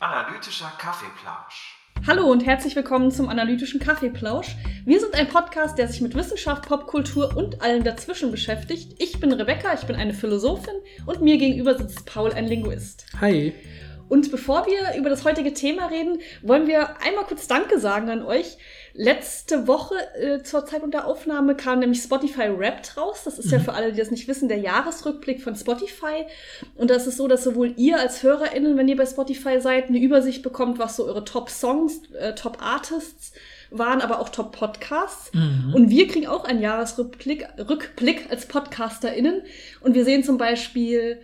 Analytischer Kaffeeplausch. Hallo und herzlich willkommen zum Analytischen Kaffeeplausch. Wir sind ein Podcast, der sich mit Wissenschaft, Popkultur und allem dazwischen beschäftigt. Ich bin Rebecca, ich bin eine Philosophin und mir gegenüber sitzt Paul, ein Linguist. Hi. Und bevor wir über das heutige Thema reden, wollen wir einmal kurz Danke sagen an euch. Letzte Woche äh, zur Zeitpunkt der Aufnahme kam nämlich Spotify Wrapped raus. Das ist mhm. ja für alle, die das nicht wissen, der Jahresrückblick von Spotify. Und das ist so, dass sowohl ihr als HörerInnen, wenn ihr bei Spotify seid, eine Übersicht bekommt, was so eure Top-Songs, äh, Top-Artists waren, aber auch Top-Podcasts. Mhm. Und wir kriegen auch einen Jahresrückblick Rückblick als PodcasterInnen. Und wir sehen zum Beispiel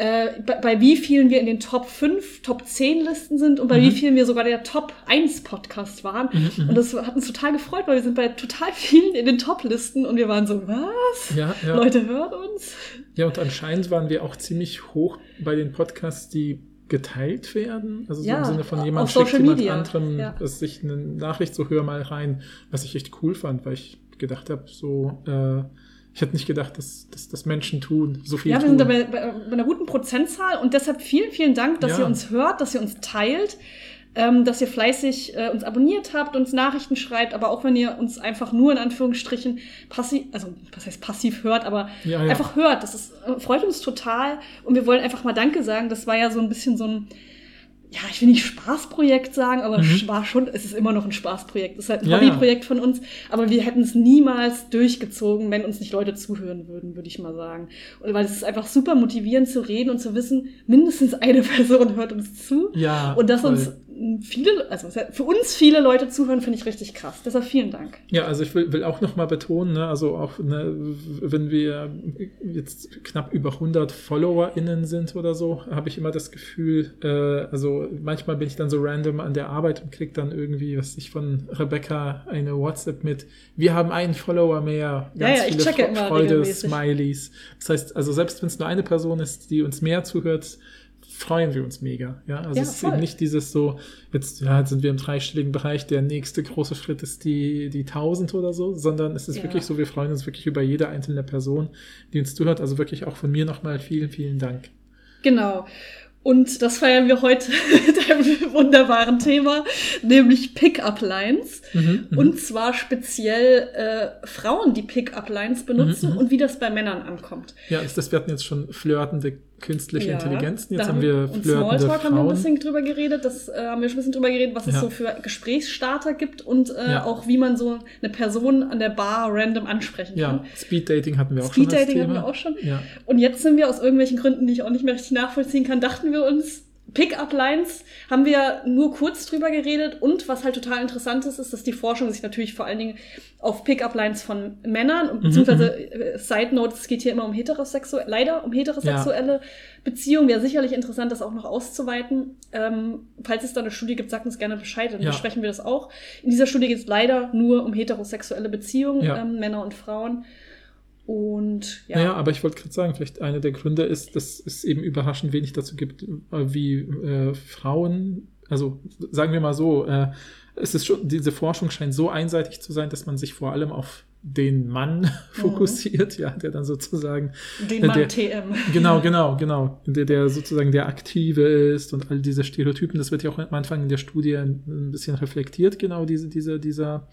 äh, bei, bei, wie vielen wir in den Top 5, Top 10 Listen sind und bei mhm. wie vielen wir sogar der Top 1 Podcast waren. Mhm, mhm, und das hat uns total gefreut, weil wir sind bei total vielen in den Top-Listen und wir waren so, was? Ja, ja. Leute, hört uns. Ja, und anscheinend waren wir auch ziemlich hoch bei den Podcasts, die geteilt werden. Also so ja, im Sinne von jemand schickt jemand Media. anderem ja. sich eine Nachricht so hör mal rein, was ich echt cool fand, weil ich gedacht habe, so äh, ich hätte nicht gedacht, dass, dass, dass Menschen tun, so viel Ja, wir tun. sind bei, bei, bei einer guten Prozentzahl und deshalb vielen, vielen Dank, dass ja. ihr uns hört, dass ihr uns teilt, ähm, dass ihr fleißig äh, uns abonniert habt, uns Nachrichten schreibt, aber auch wenn ihr uns einfach nur in Anführungsstrichen passiv, also was heißt passiv hört, aber ja, ja. einfach hört. Das ist, äh, freut uns total und wir wollen einfach mal Danke sagen. Das war ja so ein bisschen so ein ja, ich will nicht Spaßprojekt sagen, aber mhm. war schon, es ist immer noch ein Spaßprojekt. Es ist halt ein ja, Hobbyprojekt von uns, aber wir hätten es niemals durchgezogen, wenn uns nicht Leute zuhören würden, würde ich mal sagen. Und weil es ist einfach super motivierend zu reden und zu wissen, mindestens eine Person hört uns zu. Ja. Und dass voll. uns viele, also für uns viele Leute zuhören, finde ich richtig krass. Deshalb vielen Dank. Ja, also ich will, will auch nochmal betonen, ne, also auch, ne, wenn wir jetzt knapp über 100 FollowerInnen sind oder so, habe ich immer das Gefühl, äh, also manchmal bin ich dann so random an der Arbeit und kriege dann irgendwie, was ich von Rebecca eine WhatsApp mit, wir haben einen Follower mehr, ganz ja, ja, viele Freude, Smileys. Das heißt, also selbst wenn es nur eine Person ist, die uns mehr zuhört, freuen wir uns mega. Ja, also ja, es ist eben nicht dieses so, jetzt, ja, jetzt sind wir im dreistelligen Bereich, der nächste große Schritt ist die, die 1000 oder so, sondern es ist ja. wirklich so, wir freuen uns wirklich über jede einzelne Person, die uns zuhört. Also wirklich auch von mir nochmal vielen, vielen Dank. Genau. Und das feiern wir heute mit einem wunderbaren Thema, nämlich Pickup-Lines. Mhm, mhm, und zwar speziell äh, Frauen, die Pickup-Lines benutzen mhm, mhm, und wie das bei Männern ankommt. Ja, das, wir hatten jetzt schon flirtende künstliche ja, Intelligenzen. Jetzt haben wir und Smalltalk haben wir ein bisschen drüber geredet. Das äh, haben wir schon ein bisschen drüber geredet, was ja. es so für Gesprächsstarter gibt und äh, ja. auch wie man so eine Person an der Bar random ansprechen kann. Ja, Speed Dating hatten wir auch Speed schon. Speed Dating hatten wir auch schon. Und jetzt sind wir aus irgendwelchen Gründen, die ich auch nicht mehr richtig nachvollziehen kann, dachten wir uns, Pickup-Lines haben wir nur kurz drüber geredet und was halt total interessant ist, ist, dass die Forschung sich natürlich vor allen Dingen auf Pickup-Lines von Männern, mhm, beziehungsweise mhm. äh, Side Note, es geht hier immer um heterosexuelle, leider um heterosexuelle ja. Beziehungen. Wäre sicherlich interessant, das auch noch auszuweiten. Ähm, falls es da eine Studie gibt, sagt uns gerne Bescheid, dann ja. besprechen wir das auch. In dieser Studie geht es leider nur um heterosexuelle Beziehungen, ja. ähm, Männer und Frauen. Und ja. Naja, aber ich wollte gerade sagen, vielleicht einer der Gründe ist, dass es eben überraschend wenig dazu gibt, äh, wie äh, Frauen, also sagen wir mal so, äh, es ist schon, diese Forschung scheint so einseitig zu sein, dass man sich vor allem auf den Mann mhm. fokussiert, ja, der dann sozusagen den Mann der, TM. Genau, genau, genau, der, der sozusagen der Aktive ist und all diese Stereotypen, das wird ja auch am Anfang in der Studie ein, bisschen reflektiert, genau diese, diese, dieser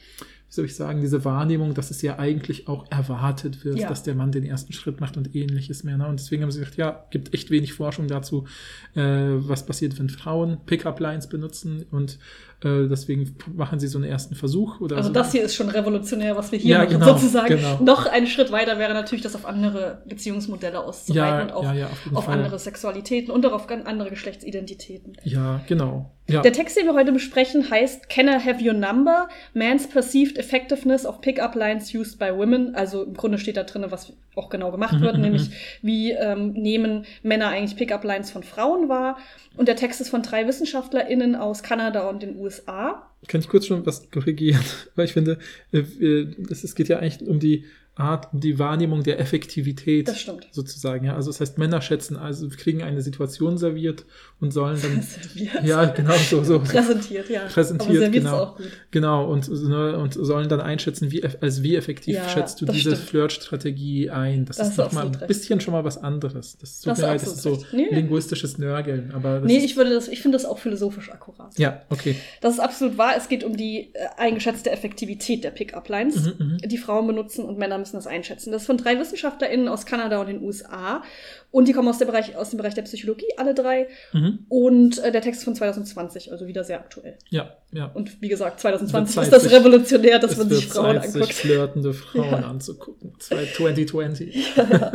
wie soll ich sagen, diese Wahrnehmung, dass es ja eigentlich auch erwartet wird, ja. dass der Mann den ersten Schritt macht und ähnliches mehr. Ne? Und deswegen haben sie gesagt, ja, gibt echt wenig Forschung dazu, äh, was passiert, wenn Frauen Pickup-Lines benutzen und äh, deswegen machen sie so einen ersten Versuch. Oder also so. das hier ist schon revolutionär, was wir hier ja, machen, genau, sozusagen. Genau. Noch einen Schritt weiter wäre natürlich, das auf andere Beziehungsmodelle auszuweiten ja, und auch ja, auf, auf andere Sexualitäten und auch auf andere Geschlechtsidentitäten. Ja, genau. Der Text, den wir heute besprechen, heißt Can I Have Your Number? Man's Perceived Effectiveness of Pickup Lines Used by Women. Also im Grunde steht da drin, was auch genau gemacht wird, nämlich wie ähm, nehmen Männer eigentlich Pickup Lines von Frauen wahr. Und der Text ist von drei WissenschaftlerInnen aus Kanada und den USA. USA kann ich kurz schon was korrigieren? Weil ich finde, äh, es, geht ja eigentlich um die Art, um die Wahrnehmung der Effektivität. Das stimmt. Sozusagen, ja. Also das heißt, Männer schätzen, also kriegen eine Situation serviert und sollen dann. Serviert. Ja, genau, so, so. Präsentiert, ja. Präsentiert, genau. Genau, und, ne, und sollen dann einschätzen, wie, eff- als wie effektiv Ja, schätzt du diese. Flirt-Strategie ein. Das, Das ist ist nochmal ein recht. bisschen schon mal was anderes. Das, Das mir das ist so. Nee. linguistisches Nörgeln. Aber Nee, ich würde das, ich finde das auch philosophisch akkurat. Ja, okay. Das ist absolut wahr. Es geht um die äh, eingeschätzte Effektivität der Pickup-Lines, Mhm, mhm. die Frauen benutzen und Männer müssen das einschätzen. Das ist von drei WissenschaftlerInnen aus Kanada und den USA. Und die kommen aus, der Bereich, aus dem Bereich der Psychologie, alle drei. Mhm. Und äh, der Text ist von 2020, also wieder sehr aktuell. Ja, ja. Und wie gesagt, 2020 Wird ist das revolutionär, dass man sich Frauen anguckt. flirtende Frauen Ja. anzugucken. Zwei- 2020. ja.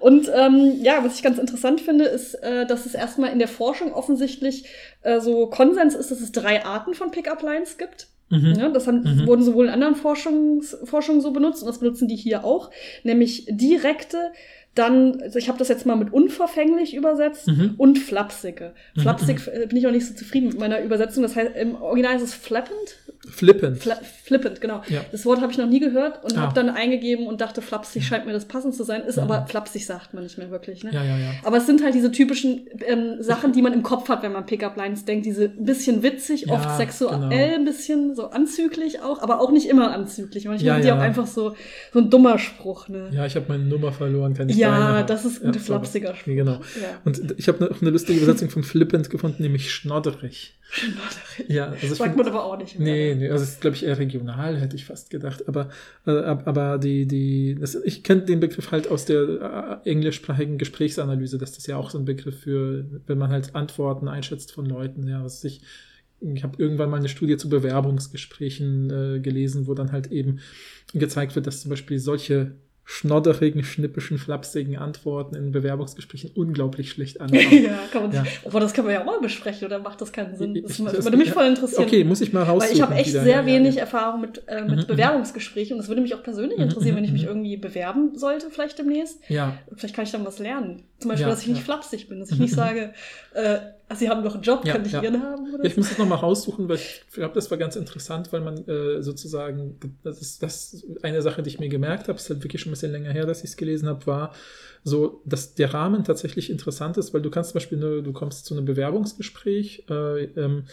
Und ähm, ja, was ich ganz interessant finde, ist, äh, dass es erstmal in der Forschung offensichtlich äh, so Konsens ist, dass es drei Arten von Pickup-Lines gibt. Mhm. Ja, das haben, Mhm. wurden sowohl in anderen Forschungs Forschungen so benutzt und das benutzen die hier auch, nämlich direkte, dann, also ich habe das jetzt mal mit unverfänglich übersetzt Mhm. und flapsige. Mhm, Flapsig äh, bin ich auch nicht so zufrieden mit meiner Übersetzung. Das heißt, im Original ist es flappend. Flippend. Fla flippend, genau. Ja. Das Wort habe ich noch nie gehört und Ah. habe dann eingegeben und dachte, flapsig scheint mir das passend zu sein. Ist Mhm. aber flapsig sagt man nicht mehr wirklich. Ne? Ja, ja, ja. Aber es sind halt diese typischen ähm, Sachen, die man im Kopf hat, wenn man Pickup-Lines denkt. Diese ein bisschen witzig, Ja, oft sexuell, genau. ein bisschen so anzüglich auch, aber auch nicht immer anzüglich. Manchmal Ja, sind die ja. auch einfach so, so ein dummer Spruch. Ne? Ja, ich habe meine Nummer verloren, kann ich Ja, deine das ist ein Ja, flapsiger Spruch. Ja, genau. Ja. Und ich habe noch eine lustige Übersetzung von flippend gefunden, nämlich schnodderig. Ja, also Sagt man aber auch nicht. Nee, nee, also es ist, glaube ich, eher regional, hätte ich fast gedacht. Aber, äh, ab- aber die, die, das, ich kenne den Begriff halt aus der äh, englischsprachigen Gesprächsanalyse, dass das ja auch so ein Begriff für, wenn man halt Antworten einschätzt von Leuten, ja, was ich, ich habe irgendwann mal eine Studie zu Bewerbungsgesprächen äh, gelesen, wo dann halt eben gezeigt wird, dass zum Beispiel solche schnodderigen, schnippischen, flapsigen Antworten in Bewerbungsgesprächen unglaublich schlecht ankommen. ja, kann man, Ja. aber das kann man ja auch mal besprechen, oder macht das keinen Sinn? Das, Ich- das würde mich voll interessieren. Okay, muss ich mal raussuchen. Weil ich habe echt wieder. sehr Ja, wenig ja. Erfahrung mit, äh, mit Mhm, mhm. Bewerbungsgesprächen und das würde mich auch persönlich Mhm, interessieren, wenn ich mhm, mich mhm. irgendwie bewerben sollte, vielleicht demnächst. Ja, Vielleicht kann ich dann was lernen. Zum Beispiel, dass ich nicht flapsig bin, dass ich Mhm, nicht mhm. sage, äh, also Sie haben doch einen Job, Ja, kann ich ja. Ihren haben? Oder Ich so? muss es nochmal raussuchen, weil ich glaube, das war ganz interessant, weil man äh, sozusagen, das ist das eine Sache, die ich mir gemerkt habe, ist halt wirklich schon ein bisschen länger her, dass ich es gelesen habe, war so, dass der Rahmen tatsächlich interessant ist, weil du kannst zum Beispiel, ne, du kommst zu einem Bewerbungsgespräch, äh, ähm,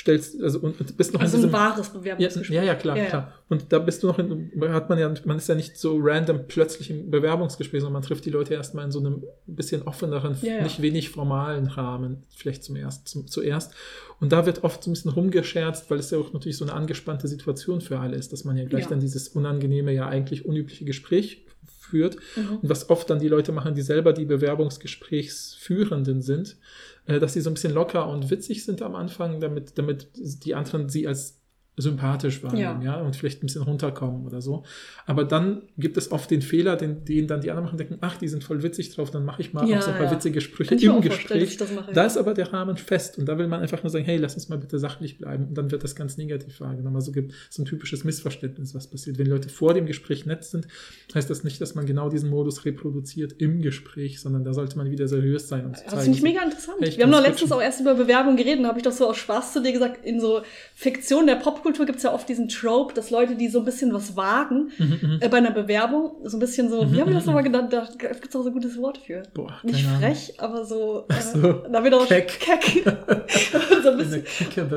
stellst, also und, und bist noch also in ein diesem wahres ja, Bewerbungsgespräch. ja, ja, klar, Ja, ja. klar. Und da bist du noch in, hat man ja, man ist ja nicht so random plötzlich im Bewerbungsgespräch, sondern man trifft die Leute erstmal in so einem bisschen offeneren, Ja, nicht wenig formalen Rahmen, vielleicht zum erst, zum, zuerst. Und da wird oft so ein bisschen rumgescherzt, weil es ja auch natürlich so eine angespannte Situation für alle ist, dass man ja gleich dann dieses unangenehme, ja eigentlich unübliche Gespräch führt. Mhm. Und was oft dann die Leute machen, die selber die Bewerbungsgesprächsführenden sind, dass sie so ein bisschen locker und witzig sind am Anfang, damit, damit die anderen sie als sympathisch wahrnehmen, ja. Ja. und vielleicht ein bisschen runterkommen oder so. Aber dann gibt es oft den Fehler, den, den dann die anderen machen, denken, ach, die sind voll witzig drauf, dann mache ich mal Ja, auch so ein paar ja. witzige Sprüche im Gespräch. das mache. Da ist aber der Rahmen fest und da will man einfach nur sagen, hey, lass uns mal bitte sachlich bleiben und dann wird das ganz negativ wahrgenommen. Also gibt so ein typisches Missverständnis, was passiert. Wenn Leute vor dem Gespräch nett sind, heißt das nicht, dass man genau diesen Modus reproduziert im Gespräch, sondern da sollte man wieder seriös sein und Das finde ich mega interessant. Hey, ich Wir haben doch switchen. letztens auch erst über Bewerbung geredet, da habe ich doch so aus Spaß zu dir gesagt, in so Fiktion der Popkultur gibt es ja oft diesen Trope, dass Leute, die so ein bisschen was wagen, Mhm, äh, bei einer Bewerbung, so ein bisschen so, Mhm, wie haben wir das mhm. nochmal genannt? Da gibt es auch so ein gutes Wort für. Boah, Nicht keine Ahnung. frech, aber so, äh, so, da wird auch keck. keck. so ein bisschen.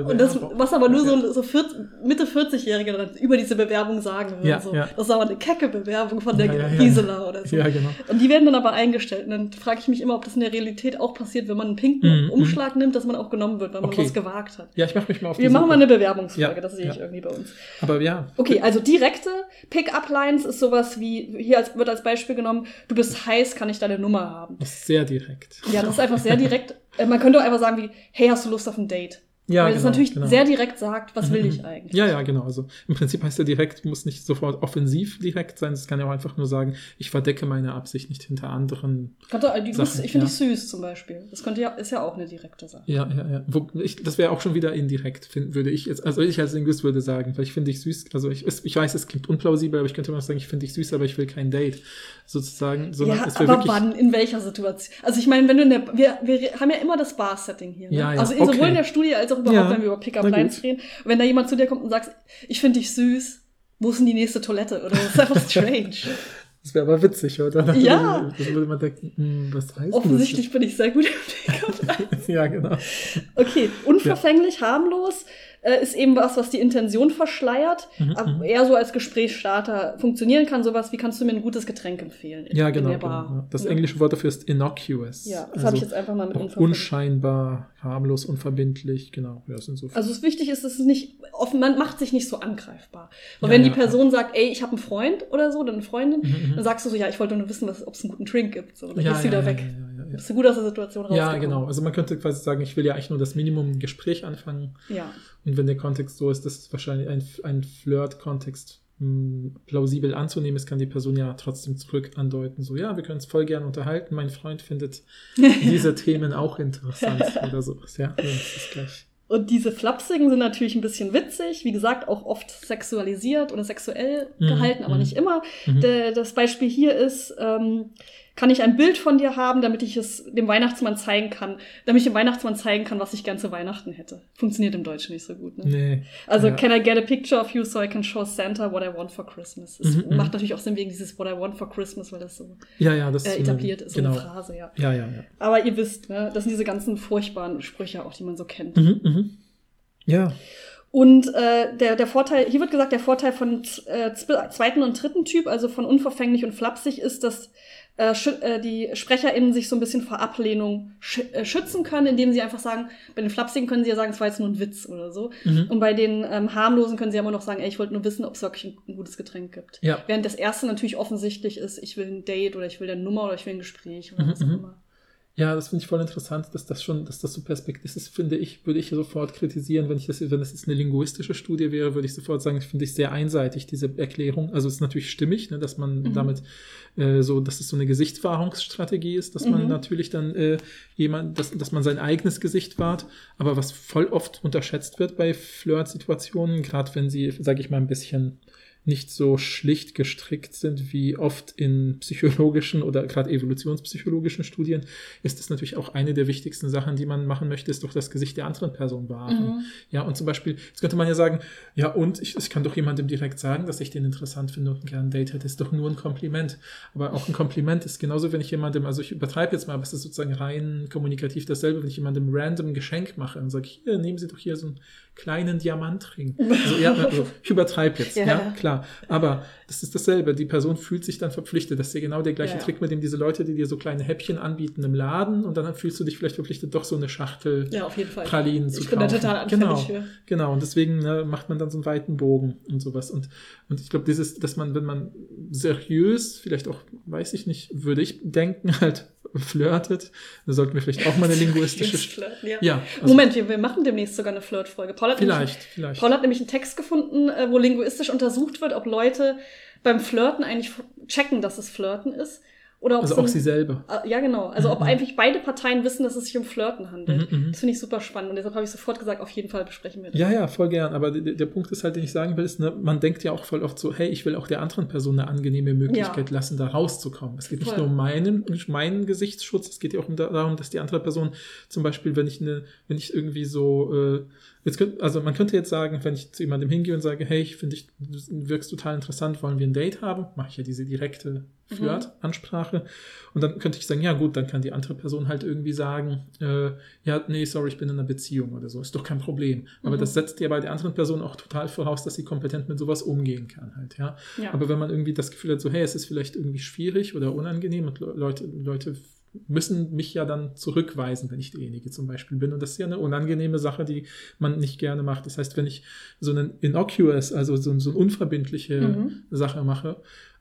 Und das, was aber nur so, so 40, Mitte 40-Jährige dann über diese Bewerbung sagen würden. Ja, so. ja. Das ist aber eine kecke Bewerbung von der Ja. Gisela oder so. Ja, genau. Und die werden dann aber eingestellt. Und dann frage ich mich immer, ob das in der Realität auch passiert, wenn man einen pinken Mhm, Umschlag nimmt, dass man auch genommen wird, weil man Okay. was gewagt hat. Ja, ich mache mich mal auf Wir die machen mal eine Bewerbungsfolge, Ja, das sehe ich ja. irgendwie bei uns. Aber ja. Okay, also direkte Pick-up-Lines ist sowas wie, hier als, wird als Beispiel genommen, du bist heiß, kann ich deine Nummer haben. Das ist sehr direkt. Ja, das ist einfach sehr direkt. Äh, Man könnte auch einfach sagen wie, hey, hast du Lust auf ein Date? Ja, Weil das genau, natürlich genau. sehr direkt sagt, was will Mhm, ich mhm. eigentlich? Ja, ja, genau. Also im Prinzip heißt ja direkt, muss nicht sofort offensiv direkt sein. Es kann ja auch einfach nur sagen, ich verdecke meine Absicht nicht hinter anderen. Könnte, äh, die, Sachen, ich finde ja. dich süß zum Beispiel. Das könnte ja, ist ja auch eine direkte Sache. Ja, ja, ja. Wo, ich, das wäre auch schon wieder indirekt, find, würde ich jetzt, also ich als Linguist würde sagen, weil ich finde dich süß, also ich, es- ich weiß, es klingt unplausibel, aber ich könnte immer sagen, ich finde dich süß, aber ich will kein Date, sozusagen, sondern ja, es aber wirklich. wann, in welcher Situation? Also ich meine, wenn du in der, wir, wir haben ja immer das Bar-Setting hier. Ne? Ja, ja, also okay. sowohl in der Studie als auch überhaupt, Ja, wenn wir über Pickup na gut. Lines reden. Und wenn da jemand zu dir kommt und sagt, ich finde dich süß, wo ist denn die nächste Toilette? Oder das ist einfach strange. Das wäre aber witzig, oder? Ja. Das würde man denken, hm, was heißt Offensichtlich bin ich sehr gut im Pickup Lines. das? Ja, genau. Okay, unverfänglich, harmlos äh, ist eben was, was die Intention verschleiert, Mhm, aber mhm. eher so als Gesprächsstarter funktionieren kann. Sowas wie, kannst du mir ein gutes Getränk empfehlen? in- Ja, genau. der Bar? genau. Das Ja. englische Wort dafür ist innocuous. Ja, das also habe ich jetzt einfach mal mit auch unverfänglich. unscheinbar, harmlos, unverbindlich, genau. Ja, sind so Also das Wichtige ist, dass es nicht offen, man macht sich nicht so angreifbar. Und Ja, wenn die. Person sagt, ey, ich habe einen Freund oder so, dann eine Freundin, Mhm, mhm. dann sagst du so, ja, ich wollte nur wissen, ob es einen guten Drink gibt. So, dann ja, ja, wieder weg. Ja, ja, ja, Bist du gut aus der Situation rausgekommen? ja, genau. Also man könnte quasi sagen, ich will ja eigentlich nur das Minimum im Gespräch anfangen. Ja, Und wenn der Kontext so ist, dass es wahrscheinlich ein, ein Flirt-Kontext mh, plausibel anzunehmen ist, kann die Person ja trotzdem zurück andeuten, so, ja, wir können uns voll gern unterhalten, mein Freund findet diese Themen auch interessant oder sowas, ja, gleich. Und diese Flapsigen sind natürlich ein bisschen witzig, wie gesagt, auch oft sexualisiert oder sexuell Mhm, gehalten, aber mhm. nicht immer. Mhm. Das Beispiel hier ist, ähm, kann ich ein Bild von dir haben, damit ich es dem Weihnachtsmann zeigen kann, damit ich dem Weihnachtsmann zeigen kann, was ich gern zu Weihnachten hätte. Funktioniert im Deutschen nicht so gut, ne? Nee. Also, ja. can I get a picture of you so I can show Santa what I want for Christmas? Es Mhm, mhm. macht natürlich auch Sinn wegen dieses what I want for Christmas, weil das so Ja, ja, das äh, so etabliert ist, so Genau. eine Phrase, ja. Ja, ja, ja. Aber ihr wisst, ne, das sind diese ganzen furchtbaren Sprüche auch, die man so kennt. Mhm, mhm. Ja, Und äh, der, der Vorteil, hier wird gesagt, der Vorteil von äh, zwe- zweiten und dritten Typ, also von unverfänglich und flapsig, ist, dass äh, äh, die SprecherInnen sich so ein bisschen vor Ablehnung sch äh, schützen können, indem sie einfach sagen, bei den Flapsigen können sie ja sagen, es war jetzt nur ein Witz oder so. mhm. Und bei den ähm, harmlosen können sie ja immer noch sagen, ey, ich wollte nur wissen, ob es wirklich ein, ein gutes Getränk gibt. ja. Während das erste natürlich offensichtlich ist, ich will ein Date oder ich will eine Nummer oder ich will ein Gespräch oder Mhm, was auch mhm. immer. Ja, das finde ich voll interessant, dass das schon, dass das so perspektivisch ist, finde ich, würde ich sofort kritisieren, wenn ich das, wenn das jetzt eine linguistische Studie wäre, würde ich sofort sagen, finde ich sehr einseitig, diese Erklärung. Also es ist natürlich stimmig, ne, dass man Mhm. damit äh, so, dass es so eine Gesichtswahrungsstrategie ist, dass man Mhm. natürlich dann äh, jemand, dass, dass man sein eigenes Gesicht wahrt, aber was voll oft unterschätzt wird bei Flirt-Situationen, gerade wenn sie, sage ich mal, ein bisschen nicht so schlicht gestrickt sind wie oft in psychologischen oder gerade evolutionspsychologischen Studien, ist das natürlich auch eine der wichtigsten Sachen, die man machen möchte, ist doch das Gesicht der anderen Person wahren. Mhm. Ja, und zum Beispiel, jetzt könnte man ja sagen, ja, und ich, ich kann doch jemandem direkt sagen, dass ich den interessant finde und gerne ein Date hätte, ist doch nur ein Kompliment. Aber auch ein Kompliment ist genauso, wenn ich jemandem, also ich übertreibe jetzt mal, aber es ist sozusagen rein kommunikativ dasselbe, wenn ich jemandem random ein Geschenk mache und sage, hier, nehmen Sie doch hier so einen kleinen Diamantring. Also, ja, also, ich übertreibe jetzt, Ja. ja. klar. Aber das ist dasselbe. Die Person fühlt sich dann verpflichtet. Das ist ja genau der gleiche Ja. Trick, mit dem diese Leute, die dir so kleine Häppchen anbieten im Laden und dann fühlst du dich vielleicht verpflichtet, doch so eine Schachtel Ja, auf jeden Fall. Pralinen zu ich bin da kaufen. total anfällig genau, für. Genau, und deswegen ne, macht man dann so einen weiten Bogen und sowas. Und, und ich glaube, dieses, dass man, wenn man seriös, vielleicht auch, weiß ich nicht, würde ich denken, halt flirtet, dann sollten wir vielleicht auch mal eine linguistische. Flirten, ja. ja, also Moment, wir, wir machen demnächst sogar eine Flirtfolge. Paul hat nämlich vielleicht, vielleicht. Paul hat nämlich einen Text gefunden, äh, wo linguistisch untersucht wird, ob Leute beim Flirten eigentlich checken, dass es Flirten ist. Oder ob also auch ein- sie selber. äh, Ja, genau. Also ob Mhm. eigentlich beide Parteien wissen, dass es sich um Flirten handelt. Mhm, mhm. Das finde ich super spannend. Und deshalb habe ich sofort gesagt, auf jeden Fall besprechen wir das. Ja, ja, voll gern. Aber der, der Punkt ist halt, den ich sagen will, ist, ne, man denkt ja auch voll oft so, hey, ich will auch der anderen Person eine angenehme Möglichkeit Ja. lassen, da rauszukommen. Es geht nicht Voll. nur um meinen, meinen Gesichtsschutz, es geht ja auch um da, darum, dass die andere Person zum Beispiel, wenn ich eine, wenn ich irgendwie so, äh, jetzt könnt, also man könnte jetzt sagen, wenn ich zu jemandem hingehe und sage, hey, ich finde dich, du wirkst total interessant, wollen wir ein Date haben, mache ich ja diese direkte Mhm. Flirt-Ansprache. Und dann könnte ich sagen, ja gut, dann kann die andere Person halt irgendwie sagen, äh, ja, nee, sorry, ich bin in einer Beziehung oder so. Ist doch kein Problem. Aber Mhm. das setzt ja bei der anderen Person auch total voraus, dass sie kompetent mit sowas umgehen kann halt, ja. Ja. Aber wenn man irgendwie das Gefühl hat, so, hey, es ist vielleicht irgendwie schwierig oder unangenehm und Le- Leute, Leute müssen mich ja dann zurückweisen, wenn ich derjenige zum Beispiel bin. Und das ist ja eine unangenehme Sache, die man nicht gerne macht. Das heißt, wenn ich so einen innocuous, also so, so eine unverbindliche Mhm. Sache mache,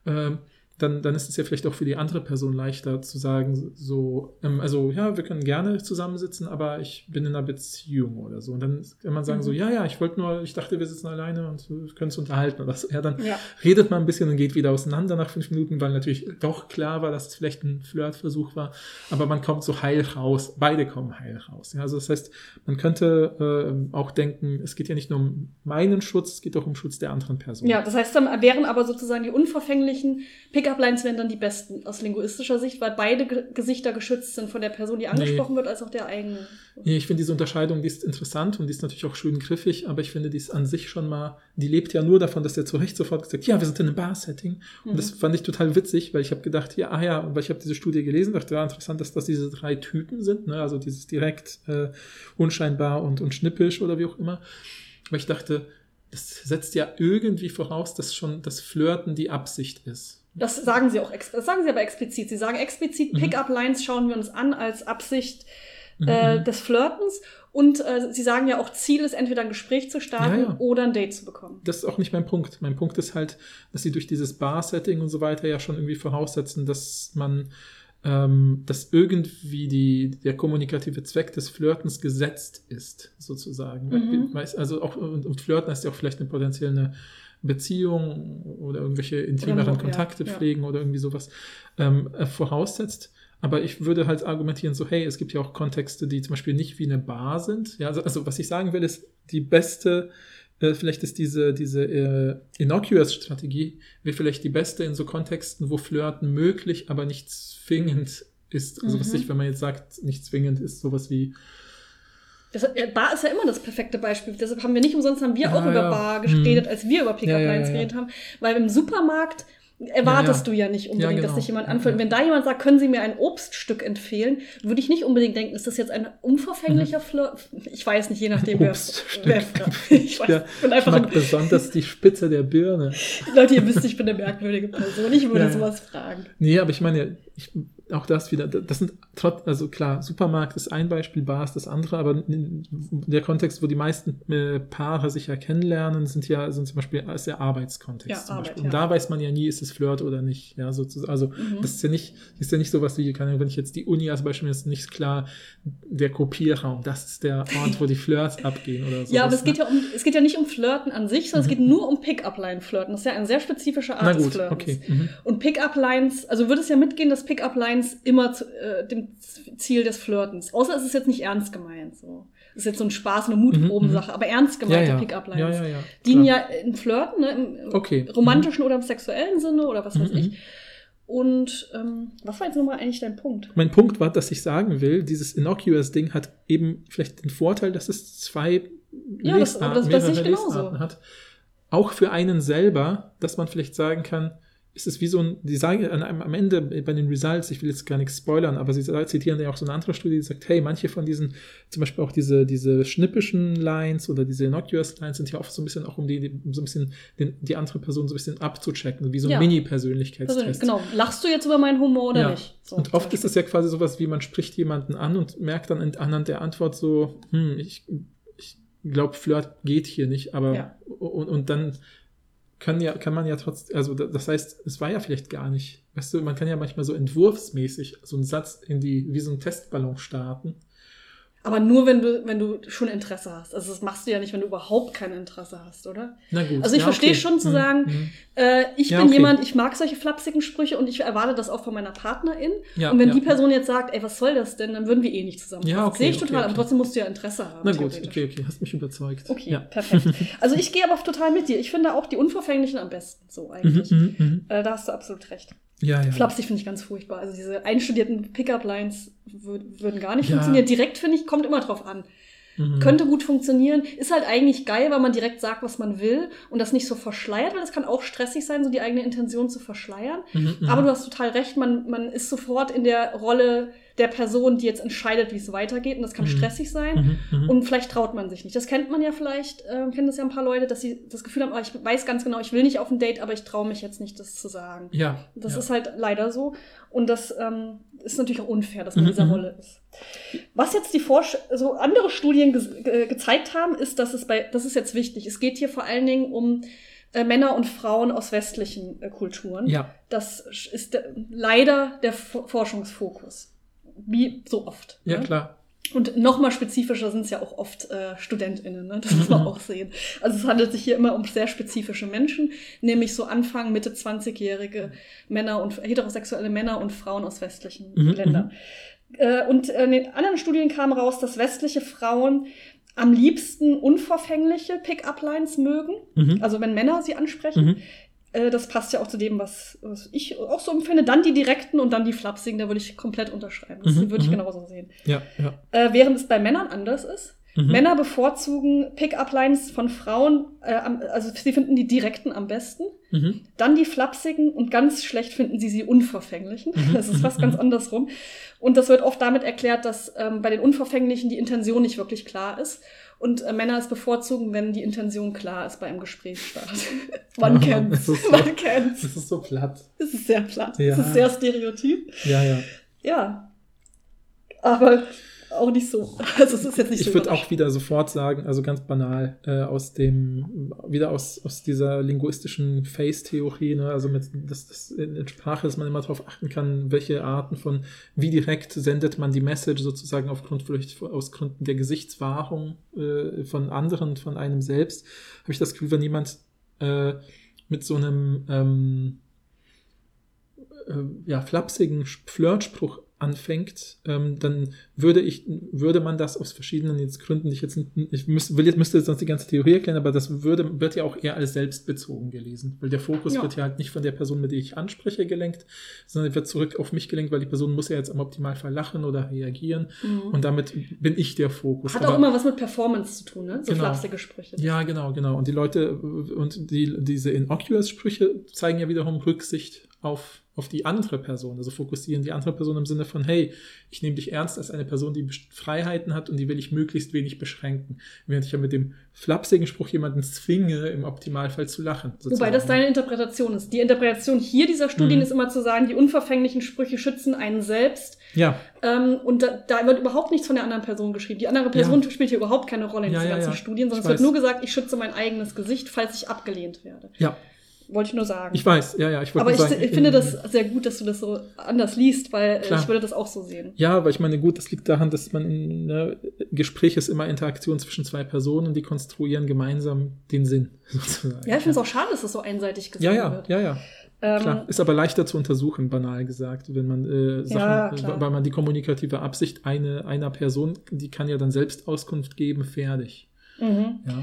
ähm, dann, dann ist es ja vielleicht auch für die andere Person leichter zu sagen, so, ähm, also ja, wir können gerne zusammensitzen, aber ich bin in einer Beziehung oder so. Und dann kann man sagen, Mhm. so, ja, ja, ich wollte nur, ich dachte, wir sitzen alleine und können uns unterhalten oder so. Ja, dann Ja. redet man ein bisschen und geht wieder auseinander nach fünf Minuten, weil natürlich doch klar war, dass es vielleicht ein Flirtversuch war, aber man kommt so heil raus. Beide kommen heil raus. Ja, also das heißt, man könnte äh, auch denken, es geht ja nicht nur um meinen Schutz, es geht auch um Schutz der anderen Person. Ja, das heißt, dann wären aber sozusagen die unverfänglichen Pickup Pickup-Lines wären dann die besten aus linguistischer Sicht, weil beide Ge Gesichter geschützt sind von der Person, die angesprochen wird, als auch der eigene. Nee, ich finde diese Unterscheidung, die ist interessant und die ist natürlich auch schön griffig, aber ich finde, die ist an sich schon mal, die lebt ja nur davon, dass der zu Recht sofort gesagt, ja, wir sind in einem Bar-Setting. Und Mhm. das fand ich total witzig, weil ich habe gedacht, ja, ah ja, weil ich habe diese Studie gelesen, dachte, ja, interessant, dass das diese drei Typen sind, ne? also dieses direkt, äh, unscheinbar und, und schnippisch oder wie auch immer. Aber ich dachte, das setzt ja irgendwie voraus, dass schon das Flirten die Absicht ist. Das sagen sie auch, das sagen sie aber explizit. Sie sagen explizit, Mhm. Pickup-Lines schauen wir uns an als Absicht Mhm, äh, mhm. des Flirtens. Und äh, sie sagen ja auch, Ziel ist entweder ein Gespräch zu starten Ja, ja. oder ein Date zu bekommen. das ist auch nicht mein Punkt. Mein Punkt ist halt, dass sie durch dieses Bar-Setting und so weiter ja schon irgendwie voraussetzen, dass man, ähm, dass irgendwie die, der kommunikative Zweck des Flirtens gesetzt ist, sozusagen. Mhm. Also auch, und, und Flirten heißt ja auch vielleicht eine potenziell eine Beziehung oder irgendwelche intimeren Oder noch, ja, Kontakte ja. pflegen oder irgendwie sowas ähm, äh, voraussetzt. Aber ich würde halt argumentieren, so, hey, es gibt ja auch Kontexte, die zum Beispiel nicht wie eine Bar sind. Ja, also, also was ich sagen will, ist, die beste, äh, vielleicht ist diese, diese äh, Innocuous-Strategie, wäre vielleicht die beste in so Kontexten, wo Flirten möglich, aber nicht zwingend ist. Also was Mhm. ich, wenn man jetzt sagt, nicht zwingend ist, sowas wie, Das, äh, Bar ist ja immer das perfekte Beispiel. Deshalb haben wir nicht umsonst haben wir Ja, auch über ja. Bar Mhm. geredet, als wir über Pickup-Lines Ja, ja, ja, ja. geredet haben. Weil im Supermarkt erwartest Ja, ja. du ja nicht unbedingt, Ja, dass genau. dich jemand Ja, anfühlt. ja. Wenn da jemand sagt, können Sie mir ein Obststück empfehlen, würde ich nicht unbedingt denken, ist das jetzt ein unverfänglicher Flirt? Ich weiß nicht, je nachdem, wer, Mhm. Obststück. wer Ich weiß, Ja, ich bin ich einfach mag besonders die Spitze der Birne. Leute, ihr wisst, ich bin eine merkwürdige Person. Ich würde Ja, ja. sowas fragen. Nee, aber ich meine, ich, auch das wieder, das sind trotz, also klar, Supermarkt ist ein Beispiel, Bar ist das andere, aber der Kontext, wo die meisten äh, Paare sich ja kennenlernen, sind ja, sind zum Beispiel ist der Arbeitskontext. Ja, Arbeit, Beispiel. ja. Und da weiß man ja nie, ist es Flirt oder nicht. Ja, sozusagen. Also Mhm. das ist ja nicht, ist ja nicht sowas wie, wenn ich jetzt die Uni als Beispiel ist nicht klar, der Kopierraum, das ist der Ort, wo die Flirts abgehen oder so. Ja, aber es geht ja, um, es geht ja nicht um Flirten an sich, sondern es Mhm. geht nur um Pickup-Line-Flirten. Das ist ja eine sehr spezifische Art Na des gut, Flirtens. okay. Mhm. Und Pickup-Lines, also würde es ja mitgehen, dass Pickup-Lines immer zu, äh, dem Ziel des Flirtens. Außer es ist jetzt nicht ernst gemeint. So. Ist jetzt so ein Spaß, eine Mutprobensache, aber ernst Ja, gemeinte ja. Pickup-Lines. ja, ja, ja. Dienen ja in Flirten, ne, im Okay. romantischen oder im sexuellen Sinne oder was weiß Mhm, ich. mhm. Und ähm, was war jetzt nochmal eigentlich dein Punkt? Mein Punkt war, dass ich sagen will, dieses Innocuous-Ding hat eben vielleicht den Vorteil, dass es zwei Ja, das- Lesarten, das- das genauso. Lesarten hat. Auch für einen selber, dass man vielleicht sagen kann, ist es wie so ein, die sagen am Ende bei den Results, ich will jetzt gar nichts spoilern, aber sie zitieren ja auch so eine andere Studie, die sagt, hey, manche von diesen, zum Beispiel auch diese, diese schnippischen Lines oder diese innocuous Lines sind ja oft so ein bisschen auch, um die, so ein bisschen den, die andere Person so ein bisschen abzuchecken, wie so ein Ja. Mini-Persönlichkeitstest. Persönlich, genau. Lachst du jetzt über meinen Humor oder Ja. nicht? So, und oft ist es ja quasi sowas wie, man spricht jemanden an und merkt dann anhand der Antwort so, hm, ich, ich glaube, Flirt geht hier nicht, aber Ja. und, und dann kann ja, kann man ja trotzdem, also da- das heißt, es war ja vielleicht gar nicht. Weißt du, man kann ja manchmal so entwurfsmäßig so einen Satz in die, wie so einen Testballon starten. Aber nur, wenn du, wenn du schon Interesse hast. Also das machst du ja nicht, wenn du überhaupt kein Interesse hast, oder? Na gut. Also ich ja, verstehe okay. schon zu Hm, sagen, hm. Äh, ich Ja, bin okay. jemand, ich mag solche flapsigen Sprüche und ich erwarte das auch von meiner Partnerin. Ja, und wenn die Person jetzt sagt, ey, was soll das denn, dann würden wir eh nicht zusammen. Ja, okay, Sehe ich total, aber trotzdem musst du ja Interesse haben. Na gut, okay, okay, hast mich überzeugt. Okay, Ja. perfekt. Also ich gehe aber total mit dir. Ich finde auch die Unverfänglichen am besten so eigentlich. Mhm, mhm, mhm. Äh, da hast du absolut recht. Ja, ja. Flapsig finde ich ganz furchtbar. Also diese einstudierten Pickup-Lines wür- würden gar nicht Ja. funktionieren. Direkt finde ich, kommt immer drauf an. Mhm. Könnte gut funktionieren. Ist halt eigentlich geil, weil man direkt sagt, was man will und das nicht so verschleiert, weil das kann auch stressig sein, so die eigene Intention zu verschleiern. Mhm, mhm. Aber du hast total recht, man, man ist sofort in der Rolle der Person, die jetzt entscheidet, wie es weitergeht. Und das kann Mhm. stressig sein. Mhm, mhm. Und vielleicht traut man sich nicht. Das kennt man ja vielleicht, äh, kennen das ja ein paar Leute, dass sie das Gefühl haben, ah, ich weiß ganz genau, ich will nicht auf ein Date, aber ich traue mich jetzt nicht, das zu sagen. ja. Das ja. ist halt leider so. Und das ähm, ist natürlich auch unfair, dass man in Mhm, dieser mhm. Rolle ist. Was jetzt die Forsch so andere Studien ge ge gezeigt haben, ist, dass es bei, das ist jetzt wichtig. Es geht hier vor allen Dingen um äh, Männer und Frauen aus westlichen äh, Kulturen. Ja. Das ist der, leider der F Forschungsfokus. Wie so oft. Ja, ne? klar. Und noch mal spezifischer sind es ja auch oft äh, StudentInnen, ne? das muss man Mhm. auch sehen. Also es handelt sich hier immer um sehr spezifische Menschen, nämlich so Anfang, Mitte 20-jährige Männer und heterosexuelle Männer und Frauen aus westlichen Mhm, Ländern. Äh, und in den anderen Studien kam raus, dass westliche Frauen am liebsten unverfängliche Pick-up-Lines mögen, Mhm. also wenn Männer sie ansprechen. Mhm. Äh, das passt ja auch zu dem, was, was ich auch so empfinde. Dann die direkten und dann die flapsigen, da würde ich komplett unterschreiben. Das Mhm, würde ich mhm. genauso sehen. Ja, ja. Äh, während es bei Männern anders ist. Mhm. Männer bevorzugen Pick-up-Lines von Frauen, äh, also sie finden die direkten am besten. Mhm. Dann die flapsigen und ganz schlecht finden sie sie unverfänglichen. Mhm, Das ist fast ganz mhm. andersrum. Und das wird oft damit erklärt, dass ähm, bei den unverfänglichen die Intention nicht wirklich klar ist. Und äh, Männer es bevorzugen, wenn die Intention klar ist bei einem Gesprächsstart. Man Ah, kennt's. das so- Man kennt's. Das ist so platt. Es ist sehr platt. Ja. Es ist sehr stereotyp. Ja, ja. Ja. Aber auch nicht so. Also es ist jetzt nicht Ich so. würde auch wieder sofort sagen, also ganz banal, äh, aus dem, wieder aus, aus dieser linguistischen Face-Theorie, ne, also mit, dass das in, Sprache, dass man immer darauf achten kann, welche Arten von, wie direkt sendet man die Message sozusagen aufgrund, vielleicht aus Gründen der Gesichtswahrung äh, von anderen, von einem selbst, habe ich das Gefühl, wenn jemand äh, mit so einem ähm, äh, ja, flapsigen Flirtspruch anfängt, ähm, dann würde ich, würde man das aus verschiedenen jetzt Gründen, ich jetzt, ich müß, will jetzt, müsste jetzt sonst die ganze Theorie erklären, aber das würde, wird ja auch eher als selbstbezogen gelesen, weil der Fokus Ja. wird ja halt nicht von der Person, mit der ich anspreche, gelenkt, sondern wird zurück auf mich gelenkt, weil die Person muss ja jetzt im Optimalfall lachen oder reagieren Mhm. und damit bin ich der Fokus. Hat Aber- auch immer was mit Performance zu tun, ne? So Genau. flapsige Sprüche. ja, genau, genau. Und die Leute und die, diese Innocuous-Sprüche zeigen ja wiederum Rücksicht auf, auf die andere Person. Also fokussieren die andere Person im Sinne von, hey, ich nehme dich ernst als eine Person, die Freiheiten hat und die will ich möglichst wenig beschränken. Während ich ja mit dem flapsigen Spruch jemanden zwinge, im Optimalfall zu lachen. Wobei sozusagen. das deine Interpretation ist. Die Interpretation hier dieser Studien Mhm. ist immer zu sagen, die unverfänglichen Sprüche schützen einen selbst. Ja, Ähm, und da, da wird überhaupt nichts von der anderen Person geschrieben. Die andere Person spielt hier überhaupt keine Rolle in Ja, diesen ja, ganzen ja. Studien, sondern es wird nur gesagt, ich schütze mein eigenes Gesicht, falls ich abgelehnt werde. ja, Wollte ich nur sagen. ich weiß, ja, ja. Ich wollte Aber nur ich, sagen, ich finde in- das sehr gut, dass du das so anders liest, weil äh, Klar. ich würde das auch so sehen. Ja, aber ich meine, gut, das liegt daran, dass man in ne, Gespräch ist immer Interaktion zwischen zwei Personen die konstruieren gemeinsam den Sinn, sozusagen. Ja, ich finde es auch schade, dass das so einseitig gesagt ja, ja, wird. ja, ja. Ähm, Klar, ist aber leichter zu untersuchen, banal gesagt, wenn man äh, Sachen, Ja, äh, weil man die kommunikative Absicht eine, einer Person, die kann ja dann selbst Auskunft geben, fertig. Mhm. Ja.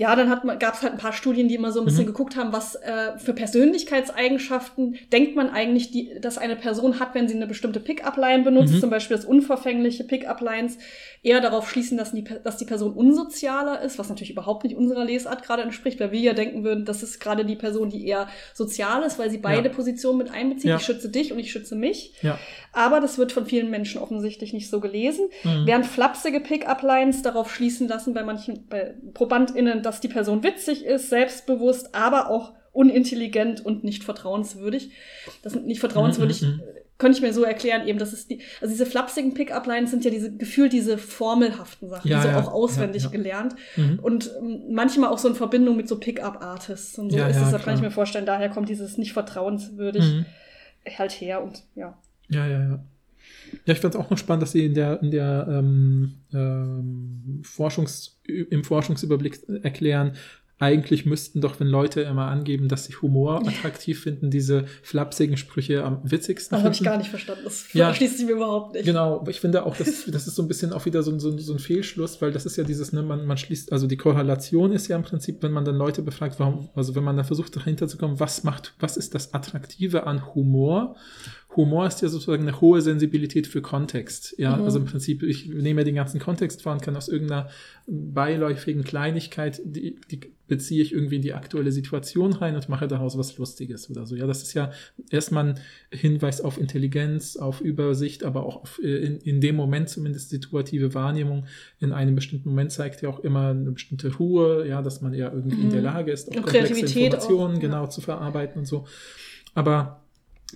Ja, dann gab es halt ein paar Studien, die immer so ein bisschen Mhm. geguckt haben, was äh, für Persönlichkeitseigenschaften denkt man eigentlich, die, dass eine Person hat, wenn sie eine bestimmte Pick-up-Line benutzt, Mhm. zum Beispiel das unverfängliche Pick-up-Lines, eher darauf schließen, dass die, dass die Person unsozialer ist, was natürlich überhaupt nicht unserer Lesart gerade entspricht, weil wir ja denken würden, das ist gerade die Person, die eher sozial ist, weil sie beide Ja. Positionen mit einbezieht. Ja. Ich schütze dich und ich schütze mich. Ja. Aber das wird von vielen Menschen offensichtlich nicht so gelesen. Mhm. Während flapsige Pick-up-Lines darauf schließen lassen bei manchen bei ProbandInnen, dass die Person witzig ist, selbstbewusst, aber auch unintelligent und nicht vertrauenswürdig. Das sind nicht vertrauenswürdig, Mhm, mhm, mhm. könnte ich mir so erklären, eben, das ist die, also diese flapsigen Pick-up-Lines sind ja diese gefühlt diese formelhaften Sachen, Ja, die so ja, auch auswendig ja, gelernt Mhm. und ähm, manchmal auch so in Verbindung mit so Pick-up-Artists und so ist es, da kann ich mir vorstellen, daher kommt dieses nicht vertrauenswürdig Mhm. halt her und ja. Ja, ja, ja. Ja, ich fand es auch noch spannend, dass sie in der, in der ähm, ähm, Forschungs, im Forschungsüberblick erklären, eigentlich müssten doch, wenn Leute immer angeben, dass sie Humor attraktiv finden, diese flapsigen Sprüche am witzigsten Das habe ich gar nicht verstanden. Das Ja. schließt sich mir überhaupt nicht. Genau, ich finde auch, das, das ist so ein bisschen auch wieder so, ein- so, so ein Fehlschluss, weil das ist ja dieses, ne, man, man schließt, also die Korrelation ist ja im Prinzip, wenn man dann Leute befragt, warum, also wenn man dann versucht dahinter zu kommen, was macht, was ist das Attraktive an Humor? Humor ist ja sozusagen eine hohe Sensibilität für Kontext. Ja, Mhm. also im Prinzip, ich nehme ja den ganzen Kontext vor und kann aus irgendeiner beiläufigen Kleinigkeit, die, die beziehe ich irgendwie in die aktuelle Situation rein und mache daraus was Lustiges oder so. Ja, das ist ja erstmal ein Hinweis auf Intelligenz, auf Übersicht, aber auch auf, äh, in, in dem Moment zumindest situative Wahrnehmung. In einem bestimmten Moment zeigt ja auch immer eine bestimmte Ruhe, ja, dass man ja irgendwie in der Mhm. Lage ist, auch Und komplexe Kreativität Informationen auch, ja. genau zu verarbeiten und so. Aber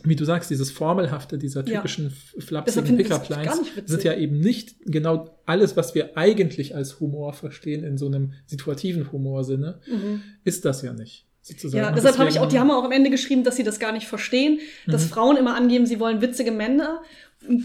wie du sagst, dieses Formelhafte dieser Ja. typischen Deshalb flapsigen Pickup-Lines sind ja eben nicht genau alles, was wir eigentlich als Humor verstehen, in so einem situativen Humorsinne, Mhm. ist das ja nicht. Sozusagen. Ja, deshalb habe ich auch, die haben auch am Ende geschrieben, dass sie das gar nicht verstehen, dass Mhm. Frauen immer angeben, sie wollen witzige Männer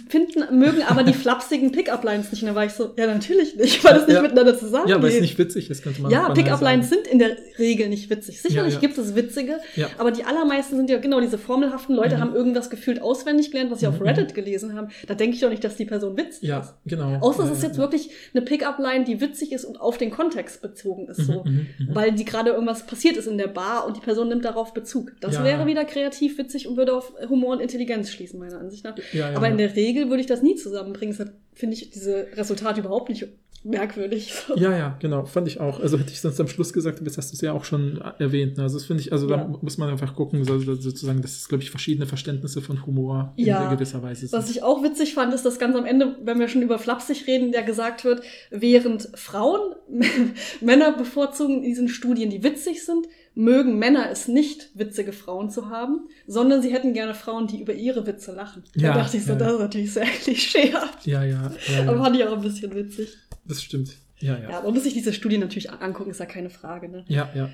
finden, mögen aber die flapsigen Pickup-Lines nicht. Und da war ich so, ja, natürlich nicht, weil das nicht Ja. miteinander zusammengeht. Ja, weil es nicht witzig ist, könnte man Ja, Pickup-Lines sind in der Regel nicht witzig. Sicherlich Ja, ja. gibt es witzige, aber die allermeisten sind ja genau diese formelhaften Leute, Mhm. haben irgendwas gefühlt auswendig gelernt, was sie auf Mhm, Reddit gelesen haben. Da denke ich doch nicht, dass die Person witzig ist. Ja, genau. Außer es ist jetzt wirklich eine Pickup-Line, die witzig ist und auf den Kontext bezogen ist, so. Mhm, mhm, mhm. Weil die gerade irgendwas passiert ist in der Bar und die Person nimmt darauf Bezug. Das wäre wieder kreativ, witzig und würde auf Humor und Intelligenz schließen, meiner Ansicht nach. Aber in ja. Der Regel würde ich das nie zusammenbringen. Deshalb finde ich diese Resultate überhaupt nicht merkwürdig. Ja, ja, genau, fand ich auch. Also hätte ich sonst am Schluss gesagt, jetzt hast du es ja auch schon erwähnt. Ne? Also das finde ich, also Ja. da muss man einfach gucken, so, so- sozusagen, das ist, glaube ich, verschiedene Verständnisse von Humor Ja. in gewisser Weise sind. Was ich auch witzig fand, ist, dass ganz am Ende, wenn wir schon über flapsig reden, ja gesagt wird, während Frauen Männer bevorzugen in diesen Studien, die witzig sind, mögen Männer es nicht, witzige Frauen zu haben, sondern sie hätten gerne Frauen, die über ihre Witze lachen. Ja, da dachte ich so, ja. das ist natürlich sehr klischeehaft. ja, ja, ja, Aber fand ich auch ein bisschen witzig. das stimmt. Ja, Ja, ja. man muss sich diese Studie natürlich angucken, ist ja keine Frage. Ne? Ja, ja.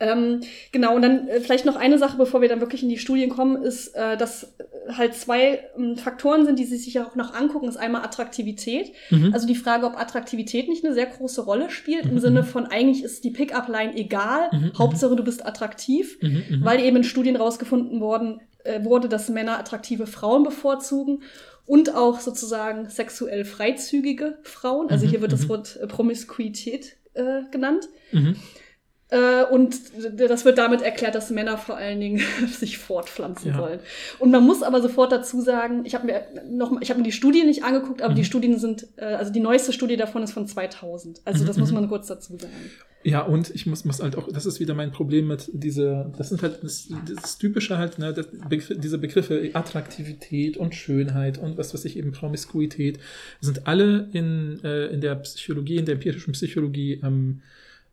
Ähm, genau, und dann äh, vielleicht noch eine Sache, bevor wir dann wirklich in die Studien kommen, ist, äh, dass äh, halt zwei ähm, Faktoren sind, die sie sich ja auch noch angucken, ist einmal Attraktivität. Mhm. Also die Frage, ob Attraktivität nicht eine sehr große Rolle spielt, im Mhm, Sinne mhm. von eigentlich ist die Pickup-Line egal, Mhm, mhm. Hauptsache du bist attraktiv, Mhm, mhm. weil eben in Studien rausgefunden worden, äh, wurde, dass Männer attraktive Frauen bevorzugen und auch sozusagen sexuell freizügige Frauen. Also Mhm, hier wird das mhm. Wort äh, Promiskuität äh, genannt. Äh, und das wird damit erklärt, dass Männer vor allen Dingen sich fortpflanzen Ja. wollen. Und man muss aber sofort dazu sagen, ich habe mir noch, ich habe mir die Studie nicht angeguckt, aber Mhm. die Studien sind, äh, also die neueste Studie davon ist von 2000. Also Mhm, das muss mhm. man kurz dazu sagen. Ja, und ich muss, muss halt auch, das ist wieder mein Problem mit dieser, das sind halt das, das Typische halt, ne, das, Begr- diese Begriffe Attraktivität und Schönheit und was weiß ich eben Promiskuität, sind alle in, äh, in der Psychologie, in der empirischen Psychologie ähm,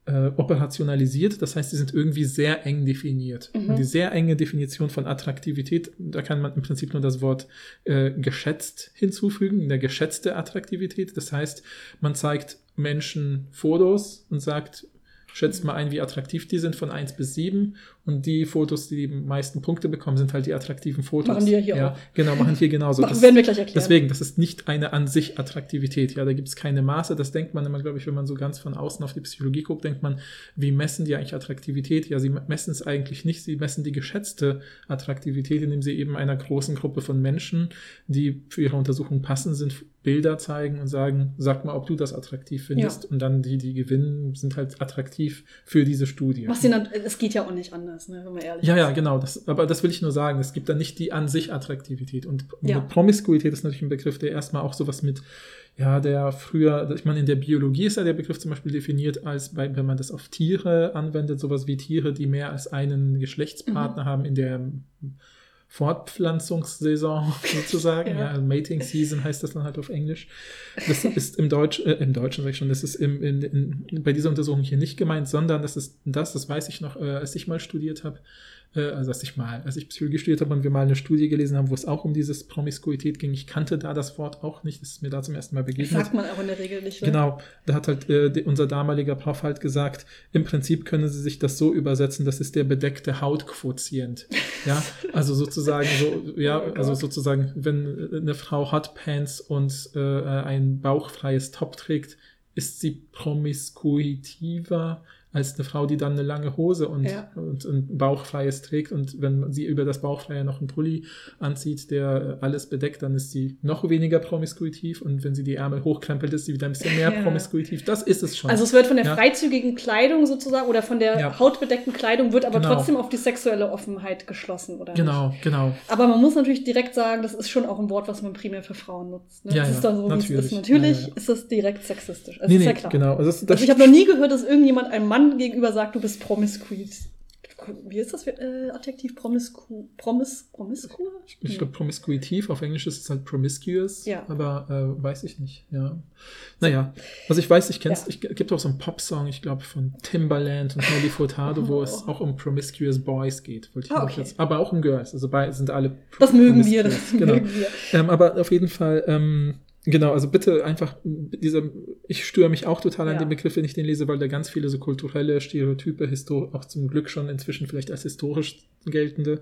äh, operationalisiert. Das heißt, sie sind irgendwie sehr eng definiert. Mhm. Und die sehr enge Definition von Attraktivität, da kann man im Prinzip nur das Wort äh, geschätzt hinzufügen, eine geschätzte Attraktivität. Das heißt, man zeigt Menschen Fotos und sagt, schätzt mal ein, wie attraktiv die sind von 1 bis 7 und die Fotos, die die meisten Punkte bekommen, sind halt die attraktiven Fotos. Machen die ja hier auch. Genau, machen hier genauso. Machen, Das- werden wir gleich erklären. Deswegen, das ist nicht eine an sich Attraktivität. Ja, da gibt es keine Maße. Das denkt man immer, glaube ich, wenn man so ganz von außen auf die Psychologie guckt, denkt man, wie messen die eigentlich Attraktivität? Ja, sie messen es eigentlich nicht. Sie messen die geschätzte Attraktivität, indem sie eben einer großen Gruppe von Menschen, die für ihre Untersuchung passend sind, Bilder zeigen und sagen, sag mal, ob du das attraktiv findest. Und dann die, die gewinnen, sind halt attraktiv für diese Studie. Was dann, es geht ja auch nicht anders, ne, wenn man ehrlich Ja, ist. ja, genau. Das, aber das will ich nur sagen. Es gibt dann nicht die an sich Attraktivität. Und Ja. Promiskuität ist natürlich ein Begriff, der erstmal auch sowas mit, ja, der früher, ich meine, in der Biologie ist ja der Begriff zum Beispiel definiert als, bei, wenn man das auf Tiere anwendet, sowas wie Tiere, die mehr als einen Mhm. Geschlechtspartner haben in der Fortpflanzungssaison sozusagen. Ja. ja. Mating Season heißt das dann halt auf Englisch. Das ist im Deutsch, äh, im Deutschen sag ich schon, das ist im, in, in, bei dieser Untersuchung hier nicht gemeint, sondern das ist das, das weiß ich noch, äh, als ich mal studiert habe, also als ich mal, als ich Psychologie studiert habe und wir mal eine Studie gelesen haben, wo es auch um dieses Promiskuität ging. Ich kannte da das Wort auch nicht, das ist mir da zum ersten Mal Das begegnet. sagt man auch in der Regel nicht. Ne? Genau, da hat halt äh, unser damaliger Prof halt gesagt, im Prinzip können Sie sich das so übersetzen, das ist der bedeckte Hautquotient. Ja, also sozusagen so, ja, Oh also sozusagen, wenn äh, eine Frau Hotpants und äh, ein bauchfreies Top trägt, ist sie promiskuitiver als eine Frau, die dann eine lange Hose und, Ja. und ein bauchfreies trägt. Und wenn sie über das Bauchfreie noch einen Pulli anzieht, der alles bedeckt, dann ist sie noch weniger promiskuitiv. Und wenn sie die Ärmel hochkrempelt, ist sie wieder ein bisschen mehr Ja. promiskuitiv. Das ist es schon. Also es wird von der Ja. freizügigen Kleidung sozusagen oder von der hautbedeckten Kleidung wird aber Genau. trotzdem auf die sexuelle Offenheit geschlossen, oder? Nicht? genau, genau. Aber man muss natürlich direkt sagen, das ist schon auch ein Wort, was man primär für Frauen nutzt. Ne? Ja, das ist doch so, wie es natürlich. ist. Natürlich ist das direkt sexistisch. Also Nee, ist ja klar. genau. Also das, das Also ich habe noch nie gehört, dass irgendjemand einem Mann gegenüber sagt, du bist promiskuit. Wie ist das äh, Adjektiv? Promisku, promis, promisku? Ich glaube, promiskuitiv, auf Englisch ist es halt promiscuous, Ja. aber äh, weiß ich nicht, ja. Naja, also ich weiß, ich kenne es, Ja. ich gibt auch so einen Pop-Song, ich glaube, von Timbaland und Nelly Furtado, wo es auch um promiscuous Boys geht. Ich Ah, okay. jetzt, aber auch um Girls, also beide sind alle Das mögen wir, das genau. mögen wir. Ähm, aber auf jeden Fall, ähm, Genau, also bitte einfach dieser, ich störe mich auch total an Ja. dem Begriff, wenn ich den lese, weil da ganz viele so kulturelle Stereotype, histor auch zum Glück schon inzwischen vielleicht als historisch geltende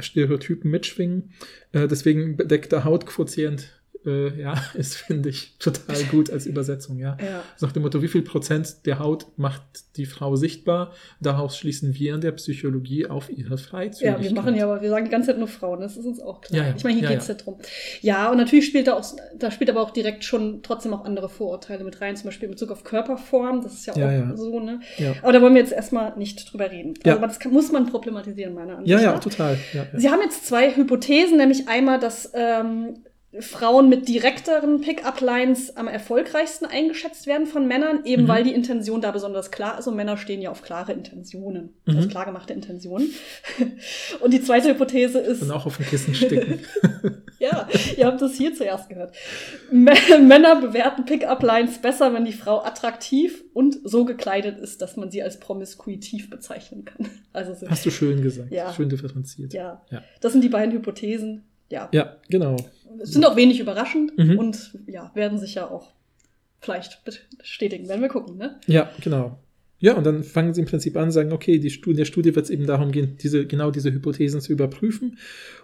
Stereotypen mitschwingen. Äh, deswegen bedeckter Hautquotient, äh, ja, ist, finde ich, total gut als Übersetzung, ja. Ja. Nach dem Motto, wie viel Prozent der Haut macht die Frau sichtbar? Daraus schließen wir in der Psychologie auf ihre Freizügigkeit. Ja, wir machen ja, aber wir sagen die ganze Zeit nur Frauen, das ist uns auch klar. Ja, ja. Ich meine, hier geht es ja. ja drum. Ja, und natürlich spielt da auch, da spielt aber auch direkt schon trotzdem auch andere Vorurteile mit rein, zum Beispiel in Bezug auf Körperform, das ist ja auch so, ne? Ja. Aber da wollen wir jetzt erstmal nicht drüber reden. Ja. Also, aber das kann, muss man problematisieren, meiner Ansicht Ja, ja, nach. total. Ja, ja. Sie haben jetzt zwei Hypothesen, nämlich einmal, dass ähm, Frauen mit direkteren Pick-up-Lines am erfolgreichsten eingeschätzt werden von Männern, eben Mhm. weil die Intention da besonders klar ist und Männer stehen ja auf klare Intentionen, Mhm. also klar gemachte Intentionen. Und die zweite Hypothese ist, Und auch auf dem Kissen sticken. ja, ihr habt das hier zuerst gehört. Männer bewerten Pick-up-Lines besser, wenn die Frau attraktiv und so gekleidet ist, dass man sie als promiskuitiv bezeichnen kann. Also so, Hast du schön gesagt. Ja. Schön differenziert. ja, Ja. das sind die beiden Hypothesen. Ja, Ja, genau. Es sind auch wenig überraschend Mhm. und ja, werden sich ja auch vielleicht bestätigen. Werden wir gucken, ne? Ja, genau. Ja, und dann fangen sie im Prinzip an, sagen, okay, die Studie, der Studie wird es eben darum gehen, diese, genau diese Hypothesen zu überprüfen.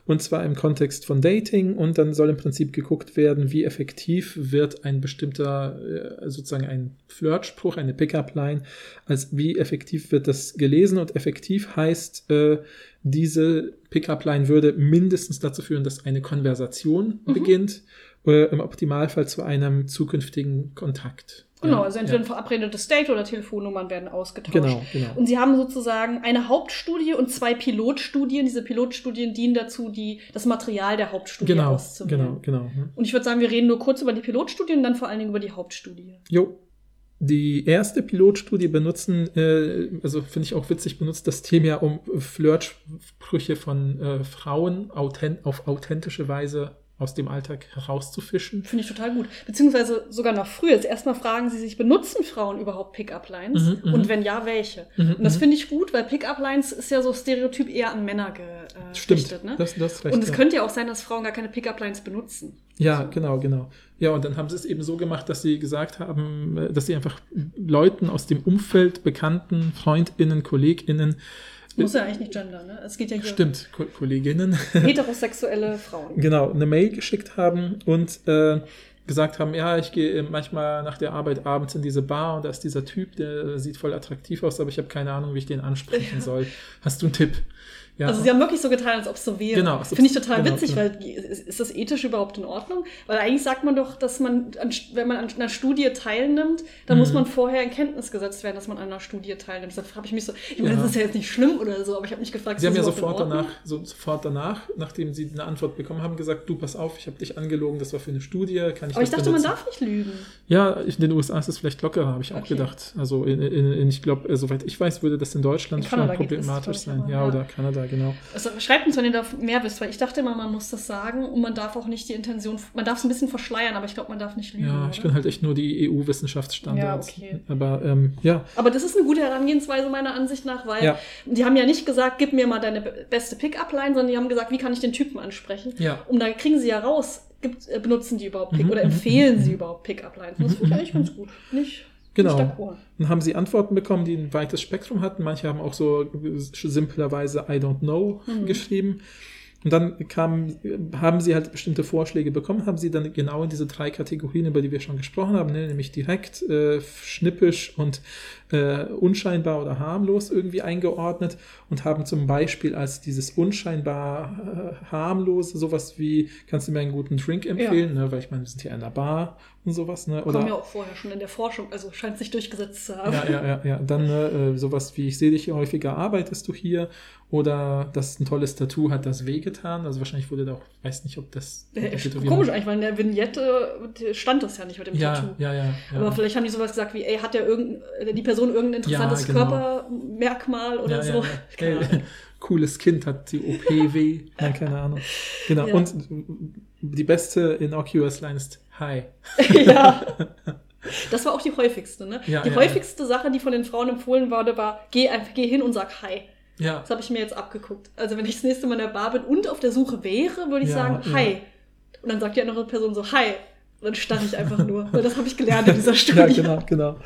Und zwar im Kontext von Dating. Und dann soll im Prinzip geguckt werden, wie effektiv wird ein bestimmter, äh, sozusagen ein Flirtspruch, eine Pickup-Line, als wie effektiv wird das gelesen. Und effektiv heißt, äh, diese Pickup-Line würde mindestens dazu führen, dass eine Konversation Mhm. beginnt, äh, im Optimalfall zu einem zukünftigen Kontakt. Genau, also entweder ja. ein verabredetes Date oder Telefonnummern werden ausgetauscht. Genau, genau. Und sie haben sozusagen eine Hauptstudie und zwei Pilotstudien. Diese Pilotstudien dienen dazu, die, das Material der Hauptstudie Genau, auszuwählen. genau, genau. Und ich würde sagen, wir reden nur kurz über die Pilotstudie und dann vor allen Dingen über die Hauptstudie. Jo. Die erste Pilotstudie benutzen, äh, also finde ich auch witzig, benutzt das Thema, um Flirtsprüche von äh, Frauen authent auf authentische Weise aus dem Alltag herauszufischen. Finde ich total gut. Beziehungsweise sogar noch früher. Also erstmal fragen sie sich, benutzen Frauen überhaupt Pickup-Lines? Mhm, mhm. und wenn ja, welche? Mhm, Und das mhm. finde ich gut, weil Pickup-Lines ist ja so stereotyp eher an Männer äh, Stimmt, gerichtet. Ne? das, das recht. und es ja. könnte ja auch sein, dass Frauen gar keine Pickup-Lines benutzen. Ja, genau, genau. Ja, und dann haben sie es eben so gemacht, dass sie gesagt haben, äh, dass sie einfach Leuten aus dem Umfeld, Bekannten, FreundInnen, KollegInnen, Muss ja eigentlich nicht gendern, ne? Es geht ja hier stimmt, Ko Kolleginnen, heterosexuelle Frauen. genau, eine Mail geschickt haben und äh, gesagt haben, ja, ich gehe manchmal nach der Arbeit abends in diese Bar und da ist dieser Typ, der sieht voll attraktiv aus, aber ich habe keine Ahnung, wie ich den ansprechen soll. Hast du einen Tipp? Ja. Also sie haben wirklich so getan, als ob es so wäre. Genau, Finde ich total genau, witzig, genau. weil ist, das ethisch überhaupt in Ordnung? Weil eigentlich sagt man doch, dass man, an, wenn man an einer Studie teilnimmt, dann muss Mhm. man vorher in Kenntnis gesetzt werden, dass man an einer Studie teilnimmt. Deshalb habe ich mich so, ich meine, das ist ja jetzt nicht schlimm oder so, aber ich habe mich gefragt, Sie haben ist ja sofort danach, so, sofort danach, nachdem sie eine Antwort bekommen haben, gesagt, du pass auf, ich habe dich angelogen, das war für eine Studie, kann ich Aber ich dachte, man benutzen? darf nicht lügen. Ja, in den USA ist es vielleicht lockerer, habe ich auch Okay. gedacht. Also in, in, in, ich glaube, äh, soweit ich weiß, würde das in Deutschland In schon problematisch sein. Ja, ja. oder Kanada, genau. Also schreibt uns, wenn ihr da mehr wisst, weil ich dachte immer, man muss das sagen und man darf auch nicht die Intention, man darf es ein bisschen verschleiern, aber ich glaube, man darf nicht lügen. Ja, ich oder? bin halt echt nur die EU-Wissenschaftsstandards. Ja, okay. Aber ähm, ja, Aber das ist eine gute Herangehensweise meiner Ansicht nach, weil Ja. die haben ja nicht gesagt, gib mir mal deine be- beste Pick-up-Line, sondern die haben gesagt, wie kann ich den Typen ansprechen? ja. Und da kriegen sie ja raus, gibt, äh, benutzen die überhaupt Pick Mhm, oder mhm, empfehlen mhm, sie mhm. überhaupt Pick-up-Lines? Das finde ich eigentlich ganz gut. Nicht, Genau. Dann haben sie Antworten bekommen, die ein weites Spektrum hatten. Manche haben auch so simplerweise I don't know Mhm. geschrieben. Und dann kam, haben sie halt bestimmte Vorschläge bekommen, haben sie dann genau in diese drei Kategorien, über die wir schon gesprochen haben, ne, nämlich direkt, äh, schnippisch und äh, unscheinbar oder harmlos irgendwie eingeordnet und haben zum Beispiel als dieses unscheinbar äh, harmlose sowas wie, kannst du mir einen guten Drink empfehlen, ne, weil ich meine, wir sind hier in einer Bar und sowas, ne? Kommen ja auch vorher schon in der Forschung, also scheint sich durchgesetzt zu haben. Ja, ja, ja, ja. Dann äh, sowas wie, ich sehe dich hier häufiger, arbeitest du hier? Oder das ein tolles Tattoo hat das wehgetan. Also wahrscheinlich wurde da auch, weiß nicht, ob das. Äh, Komisch eigentlich, weil in der Vignette stand das ja nicht mit dem Ja, Tattoo. ja, ja. ja. Aber vielleicht haben die sowas gesagt wie, ey, hat der irgendein, äh, die Person irgendein interessantes genau. Körpermerkmal oder ja, so? ja, ja. Cooles Kind hat die OPW. Nein, keine Ahnung. Genau. Ja. Und die beste innocuous Line ist Hi. ja. Das war auch die häufigste, ne? Ja, die ja, häufigste Sache, die von den Frauen empfohlen wurde, war, geh einfach, geh hin und sag Hi. Ja. Das habe ich mir jetzt abgeguckt. Also wenn ich das nächste Mal in der Bar bin und auf der Suche wäre, würde ich Ja, sagen, ja. Hi. Und dann sagt die andere Person so, Hi. Und dann starre ich einfach nur. Weil das habe ich gelernt in dieser Studie. ja, genau, genau.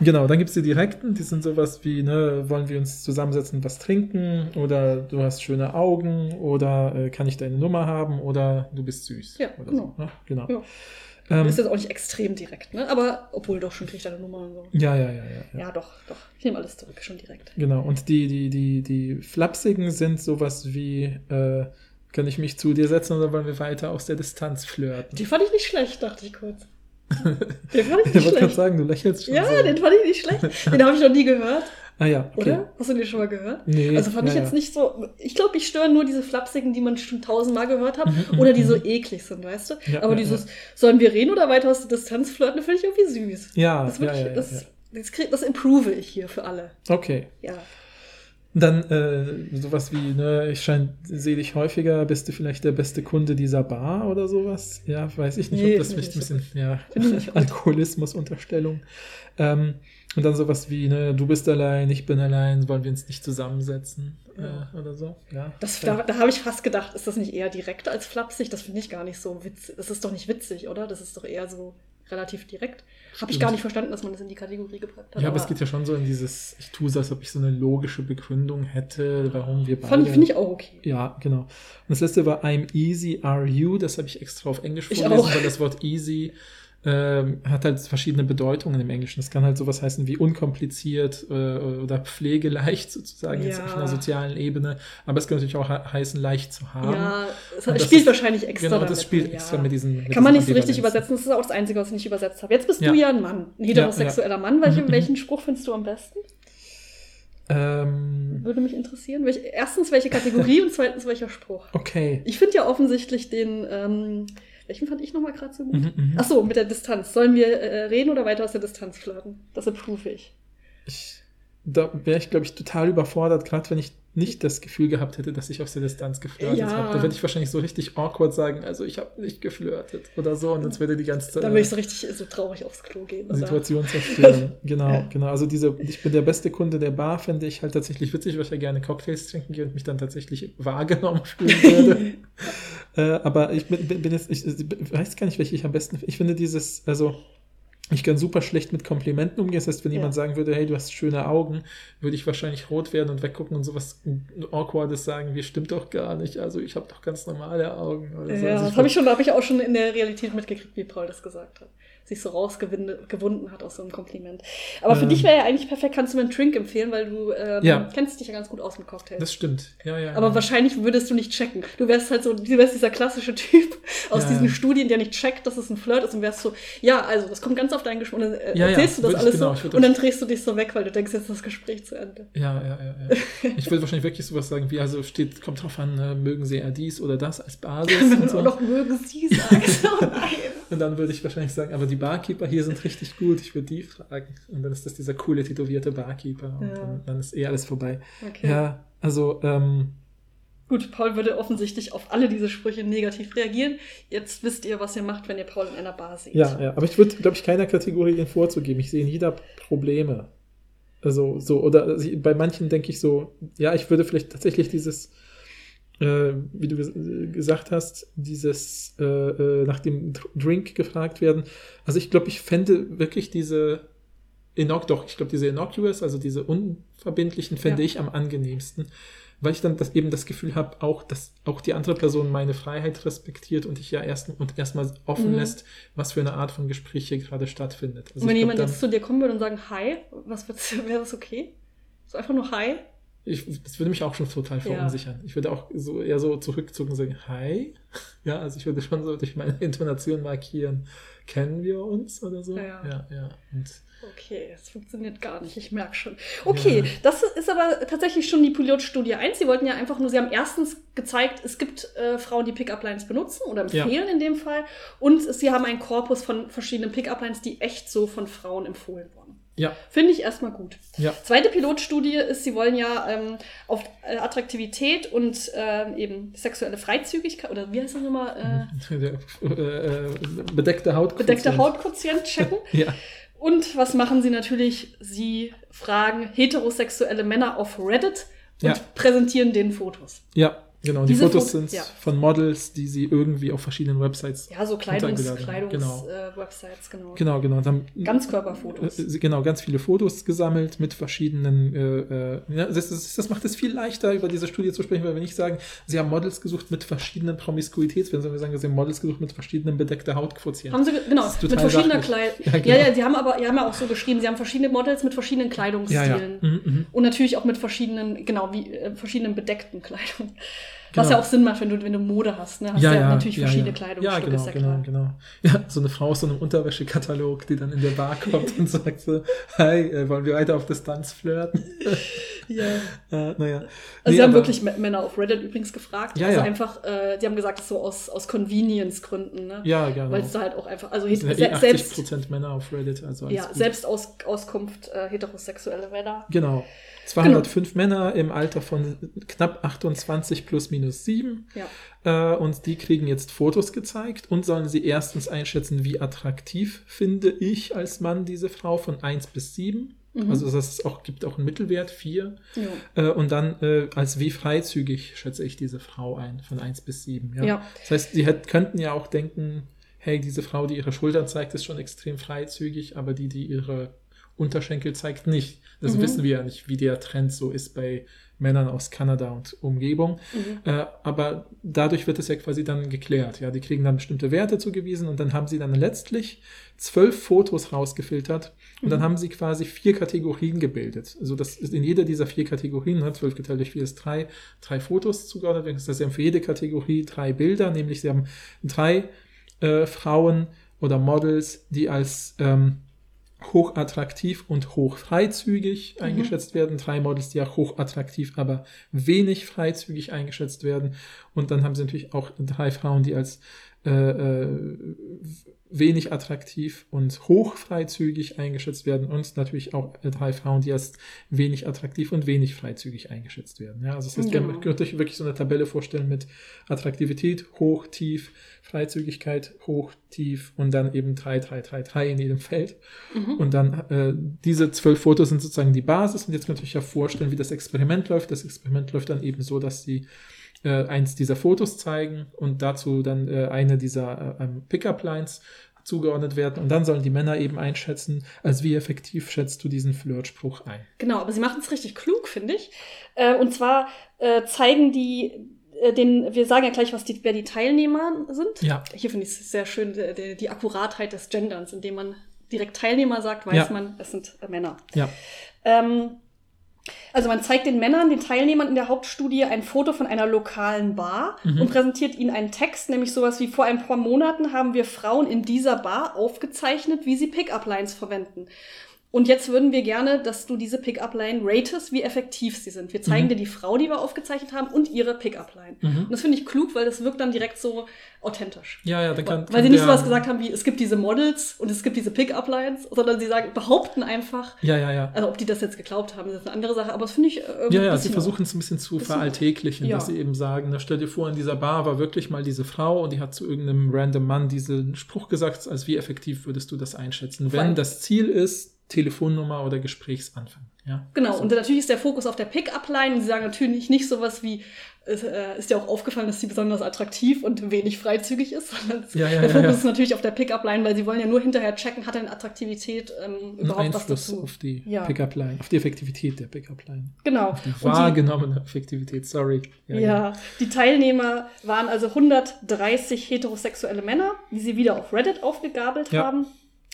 Genau, dann gibt es die direkten, die sind sowas wie, ne, wollen wir uns zusammensetzen, was trinken oder du hast schöne Augen oder äh, kann ich deine Nummer haben oder du bist süß. Ja, oder genau. So, ne? genau. Ja. Ähm, ist jetzt auch nicht extrem direkt, ne? Aber obwohl doch schon kriege ich deine Nummer und so. ja, ja, ja, ja, ja. Ja, doch, doch. Ich nehme alles zurück, schon direkt. Genau, und die, die, die, die Flapsigen sind sowas wie, äh, kann ich mich zu dir setzen oder wollen wir weiter aus der Distanz flirten? Die fand ich nicht schlecht, dachte ich kurz. Den fand ich Ich nicht wollte gerade schlecht. sagen, du lächelst schon Ja, so. den fand ich nicht schlecht. Den habe ich noch nie gehört, ah ja, okay. oder? Hast du den schon mal gehört? Nee, Also fand ich ja, jetzt ja. nicht so. Ich glaube, ich störe nur diese Flapsigen, die man schon tausendmal gehört hat, Mhm, oder mhm, die so mhm. eklig sind, weißt du? Ja, Aber dieses, sollen wir reden oder weiter aus der Distanz flirten, finde ich irgendwie süß. Ja, Das, ja, ja, das, das, das improve ich hier für alle. Okay. Ja. Dann äh, sowas wie, ne, ich scheine, sehe dich häufiger, bist du vielleicht der beste Kunde dieser Bar oder sowas? Ja, weiß ich nicht, Nee, ob das vielleicht ich ein bisschen, ja. Alkoholismus-Unterstellung. Ähm, und dann sowas wie, ne, du bist allein, ich bin allein, wollen wir uns nicht zusammensetzen Ja. äh, oder so? Ja. Das. Da, da habe ich fast gedacht, ist das nicht eher direkt als flapsig? Das finde ich gar nicht so witzig. Das ist doch nicht witzig, oder? Das ist doch eher so relativ direkt. Habe ich gar nicht verstanden, dass man das in die Kategorie gepackt hat. Ja, aber es geht ja schon so in dieses, ich tue so, als ob ich so eine logische Begründung hätte, warum wir beide. Fand ich, finde ich auch okay. Ja, genau. Und das letzte war I'm easy, are you? Das habe ich extra auf Englisch Ich vorgelesen, auch. weil das Wort easy ähm, hat halt verschiedene Bedeutungen im Englischen. Es kann halt sowas heißen wie unkompliziert äh, oder pflegeleicht sozusagen jetzt Ja. auf einer sozialen Ebene. Aber es kann natürlich auch he- heißen, leicht zu haben. Ja, es das spielt ist- wahrscheinlich extra Genau, damit. das spielt ja. extra mit diesen. Mit Kann man nicht so richtig übersetzen. Das ist auch das Einzige, was ich nicht übersetzt habe. Jetzt bist Ja. du ja ein Mann, ein heterosexueller Mann. Welche, mhm. welchen Spruch findest du am besten? Ähm, Würde mich interessieren. Welch, erstens, welche Kategorie und zweitens, welcher Spruch? okay. Ich finde ja offensichtlich den, ähm, welchen fand ich nochmal gerade so gut? Mhm, mhm. Ach so, mit der Distanz. Sollen wir äh, reden oder weiter aus der Distanz flirten? Das approve ich. Ich, da wäre ich, glaube ich, total überfordert, gerade wenn ich nicht das Gefühl gehabt hätte, dass ich aus der Distanz geflirtet Ja. habe. Da würde ich wahrscheinlich so richtig awkward sagen, also ich habe nicht geflirtet oder so und jetzt würde die ganze Da würde ich so richtig so traurig aufs Klo gehen. Oder? Situation zerstören. genau, genau. Also diese, ich bin der beste Kunde der Bar, fände ich halt tatsächlich witzig, weil ich ja gerne Cocktails trinken gehe und mich dann tatsächlich wahrgenommen fühlen würde. äh, aber ich bin, bin bin jetzt, ich, ich weiß gar nicht, welche ich am besten, ich finde dieses, also ich kann super schlecht mit Komplimenten umgehen. Das heißt, wenn Ja. jemand sagen würde, hey, du hast schöne Augen, würde ich wahrscheinlich rot werden und weggucken und sowas Awkwardes sagen, wie stimmt doch gar nicht. Also ich habe doch ganz normale Augen. Oder so. Ja, also das habe ich schon, habe ich auch schon in der Realität mitgekriegt, wie Paul das gesagt hat. Sich so rausgewunden hat aus so einem Kompliment. Aber für Ähm. dich wäre ja eigentlich perfekt, kannst du mir einen Drink empfehlen, weil du ähm, Ja. kennst dich ja ganz gut aus mit Cocktails. Das stimmt. Ja, ja. Aber ja. wahrscheinlich würdest du nicht checken. Du wärst halt so, du wärst dieser klassische Typ aus Ja. diesen Studien, der nicht checkt, dass es ein Flirt ist und wärst so, ja, also das kommt ganz auf deinen Geschmack. Und dann äh, Ja, ja, erzählst du das alles genau, so und dann drehst du dich so weg, weil du denkst, jetzt ist das Gespräch zu Ende. Ja, ja, ja, ja. Ich würde wahrscheinlich wirklich sowas sagen wie, also steht, kommt drauf an, äh, mögen sie eher dies oder das als Basis und so. noch mögen sie sagen. Oh. Und dann würde ich wahrscheinlich sagen, aber die Barkeeper hier sind richtig gut, ich würde die fragen. Und dann ist das dieser coole, tätowierte Barkeeper und Ja. dann, dann ist eh alles vorbei. Okay. Ja, also, ähm, Gut, Paul würde offensichtlich auf alle diese Sprüche negativ reagieren. Jetzt wisst ihr, was ihr macht, wenn ihr Paul in einer Bar seht. ja, ja. Aber ich würde, glaube ich, keiner Kategorie den vorzugeben. Ich sehe in jeder Probleme. Also, so, oder also bei manchen denke ich so, ja, ich würde vielleicht tatsächlich dieses, äh, wie du ges- gesagt hast, dieses äh, äh, nach dem Dr- Drink gefragt werden. Also ich glaube, ich fände wirklich diese Innoc doch, ich glaube, diese Innocuous, also diese unverbindlichen, fände Ja. ich am angenehmsten, weil ich dann das, eben das Gefühl habe, auch, dass auch die andere Person meine Freiheit respektiert und ich ja erst und erstmal offen Mhm. lässt, was für eine Art von Gespräch hier gerade stattfindet. Also und wenn glaub, jemand dann- jetzt zu dir kommen würde und sagen, hi, was wäre das okay? So einfach nur hi? Ich, das würde mich auch schon total Ja. verunsichern. Ich würde auch so eher so zurückzucken und sagen, hi. Ja, also ich würde schon so durch meine Intonation markieren, kennen wir uns oder so. Ja. ja. ja. Und Okay, es funktioniert gar nicht, ich merke schon. Okay, Ja. das ist aber tatsächlich schon die Pilotstudie 1. Sie wollten ja einfach nur, sie haben erstens gezeigt, es gibt äh, Frauen, die Pickup-Lines benutzen oder empfehlen in dem Fall. Und sie haben einen Korpus von verschiedenen Pickup-Lines, die echt so von Frauen empfohlen wurden. Ja, Finde ich erstmal gut. ja, Zweite Pilotstudie ist, sie wollen ja ähm, auf äh, Attraktivität und ähm, eben sexuelle Freizügigkeit, oder wie heißt das nochmal? Äh, äh, äh, bedeckte Haut. bedeckter Hautquotient checken. Ja, Und was machen sie natürlich? Sie fragen heterosexuelle Männer auf Reddit und Ja. präsentieren denen Fotos. ja. Genau, und die Diese Fotos Fo- sind ja. von Models, die sie irgendwie auf verschiedenen Websites. Ja, so Kleidungs, Kleidungs genau. äh, Websites, genau. Genau, genau. Und haben, Ganzkörperfotos. äh, genau, ganz viele Fotos gesammelt mit verschiedenen. Äh, äh, ja, das, das, das macht es viel leichter, über diese Studie zu sprechen, weil wir nicht sagen, sie haben Models gesucht mit verschiedenen Promiskuitätswerten, sondern wir sagen, sie haben Models gesucht mit verschiedenen bedeckter Hautquotienten. Haben sie, ge- genau, mit verschiedener. Kleidung. Ja, Ja, genau. ja, sie haben aber, die haben ja auch so geschrieben, sie haben verschiedene Models mit verschiedenen ja, Kleidungsstilen. ja. Mhm, mhm. Und natürlich auch mit verschiedenen, genau, wie äh, verschiedenen bedeckten Kleidung. Was Genau. ja auch Sinn macht, wenn du, wenn du Mode hast, ne? Hast ja, ja, ja, natürlich ja, verschiedene ja. Kleidungsstücke, Ja, genau, genau, genau. Ja, so eine Frau aus so einem Unterwäschekatalog, die dann in der Bar kommt und sagt so, hi, äh, wollen wir weiter auf Distanz flirten? Ja. äh, naja. Also Nee, sie haben aber- wirklich Männer auf Reddit übrigens gefragt. Ja, also einfach, äh, die haben gesagt, so aus, aus Convenience-Gründen, ne? Ja, genau. Weil es da halt auch einfach, also Es sind ja eh 80 selbst, Prozent Männer auf Reddit, also ja, gut. selbst aus Auskunft äh, heterosexuelle Männer. Genau. 205 Männer im Alter von knapp 28 plus minus 7. Ja. Äh, und die kriegen jetzt Fotos gezeigt und sollen sie erstens einschätzen, wie attraktiv finde ich als Mann diese Frau von 1 bis 7. Mhm. Also das auch, gibt auch einen Mittelwert, 4. Ja. Äh, und dann äh, als wie freizügig schätze ich diese Frau ein, von 1 bis 7. Ja? Ja. Das heißt, sie hätt, könnten ja auch denken, hey, diese Frau, die ihre Schultern zeigt, ist schon extrem freizügig, aber die, die ihre Unterschenkel zeigt, nicht. Das Mhm. wissen wir ja nicht, wie der Trend so ist bei Männern aus Kanada und Umgebung. Mhm. Äh, aber dadurch wird es ja quasi dann geklärt. Ja, die kriegen dann bestimmte Werte zugewiesen und dann haben sie dann letztlich zwölf Fotos rausgefiltert und dann Mhm. haben sie quasi vier Kategorien gebildet. Also das ist in jeder dieser vier Kategorien, ne, zwölf geteilt durch vier ist drei, drei Fotos zugeordnet. Das heißt, sie haben für jede Kategorie drei Bilder, nämlich sie haben drei äh, Frauen oder Models, die als ähm, hochattraktiv und hochfreizügig Mhm. eingeschätzt werden. Drei Models, die auch hochattraktiv, aber wenig freizügig eingeschätzt werden. Und dann haben sie natürlich auch drei Frauen, die als äh, äh, wenig attraktiv und hochfreizügig eingeschätzt werden und natürlich auch äh, drei Frauen, die als wenig attraktiv und wenig freizügig eingeschätzt werden. Ja, also das heißt, Genau. könnt euch wirklich so eine Tabelle vorstellen mit Attraktivität, hoch, tief, Freizügigkeit, hoch, tief und dann eben 3, 3, 3, 3 in jedem Feld. Mhm. Und dann äh, diese zwölf Fotos sind sozusagen die Basis. Und jetzt könnt ihr euch ja vorstellen, wie das Experiment läuft. Das Experiment läuft dann eben so, dass sie äh, eins dieser Fotos zeigen und dazu dann äh, eine dieser äh, ähm, Pickup-Lines zugeordnet werden. Und dann sollen die Männer eben einschätzen, als wie effektiv schätzt du diesen Flirtspruch ein. Genau, aber sie machen es richtig klug, finde ich. Äh, und zwar äh, zeigen die äh, den, wir sagen ja gleich, was die, wer die Teilnehmer sind. Ja. Hier finde ich es sehr schön, die, die, Akkuratheit des Genderns, indem man direkt Teilnehmer sagt, weiß Ja. man, es sind Männer. Ja. Ähm, also man zeigt den Männern, den Teilnehmern in der Hauptstudie ein Foto von einer lokalen Bar Mhm. und präsentiert ihnen einen Text, nämlich sowas wie vor ein paar Monaten haben wir Frauen in dieser Bar aufgezeichnet, wie sie Pickup-Lines verwenden. Und jetzt würden wir gerne, dass du diese Pickup-Line ratest, wie effektiv sie sind. Wir zeigen Mhm. dir die Frau, die wir aufgezeichnet haben und ihre Pickup-Line. Mhm. Und das finde ich klug, weil das wirkt dann direkt so authentisch. Ja, ja, dann kann, Weil sie nicht der- sowas gesagt haben wie, es gibt diese Models und es gibt diese Pickup-Lines, sondern sie sagen, behaupten einfach, Ja, ja, ja. also ob die das jetzt geglaubt haben, das ist eine andere Sache, aber das finde ich äh, irgendwie Ja, ja, sie versuchen es ein bisschen zu bisschen- veralltäglichen, Ja. dass sie eben sagen, na, stell dir vor, in dieser Bar war wirklich mal diese Frau und die hat zu irgendeinem random Mann diesen Spruch gesagt, als wie effektiv würdest du das einschätzen, wenn das Ziel ist, Telefonnummer oder Gesprächsanfang. Ja? Genau, So. und natürlich ist der Fokus auf der Pickup-Line. Sie sagen natürlich nicht sowas wie, es äh, ist dir auch aufgefallen, dass sie besonders attraktiv und wenig freizügig ist, sondern Ja, ja, der Fokus ja. ist natürlich auf der Pickup-Line, weil sie wollen ja nur hinterher checken, hat eine Attraktivität ähm, Ein überhaupt was Einfluss dazu. auf die. Pickup-Line, auf die Effektivität der Pickup-Line. Genau. Auf die wahrgenommene Effektivität, sorry. ja, die Teilnehmer waren also 130 heterosexuelle Männer, die sie wieder auf Reddit aufgegabelt haben.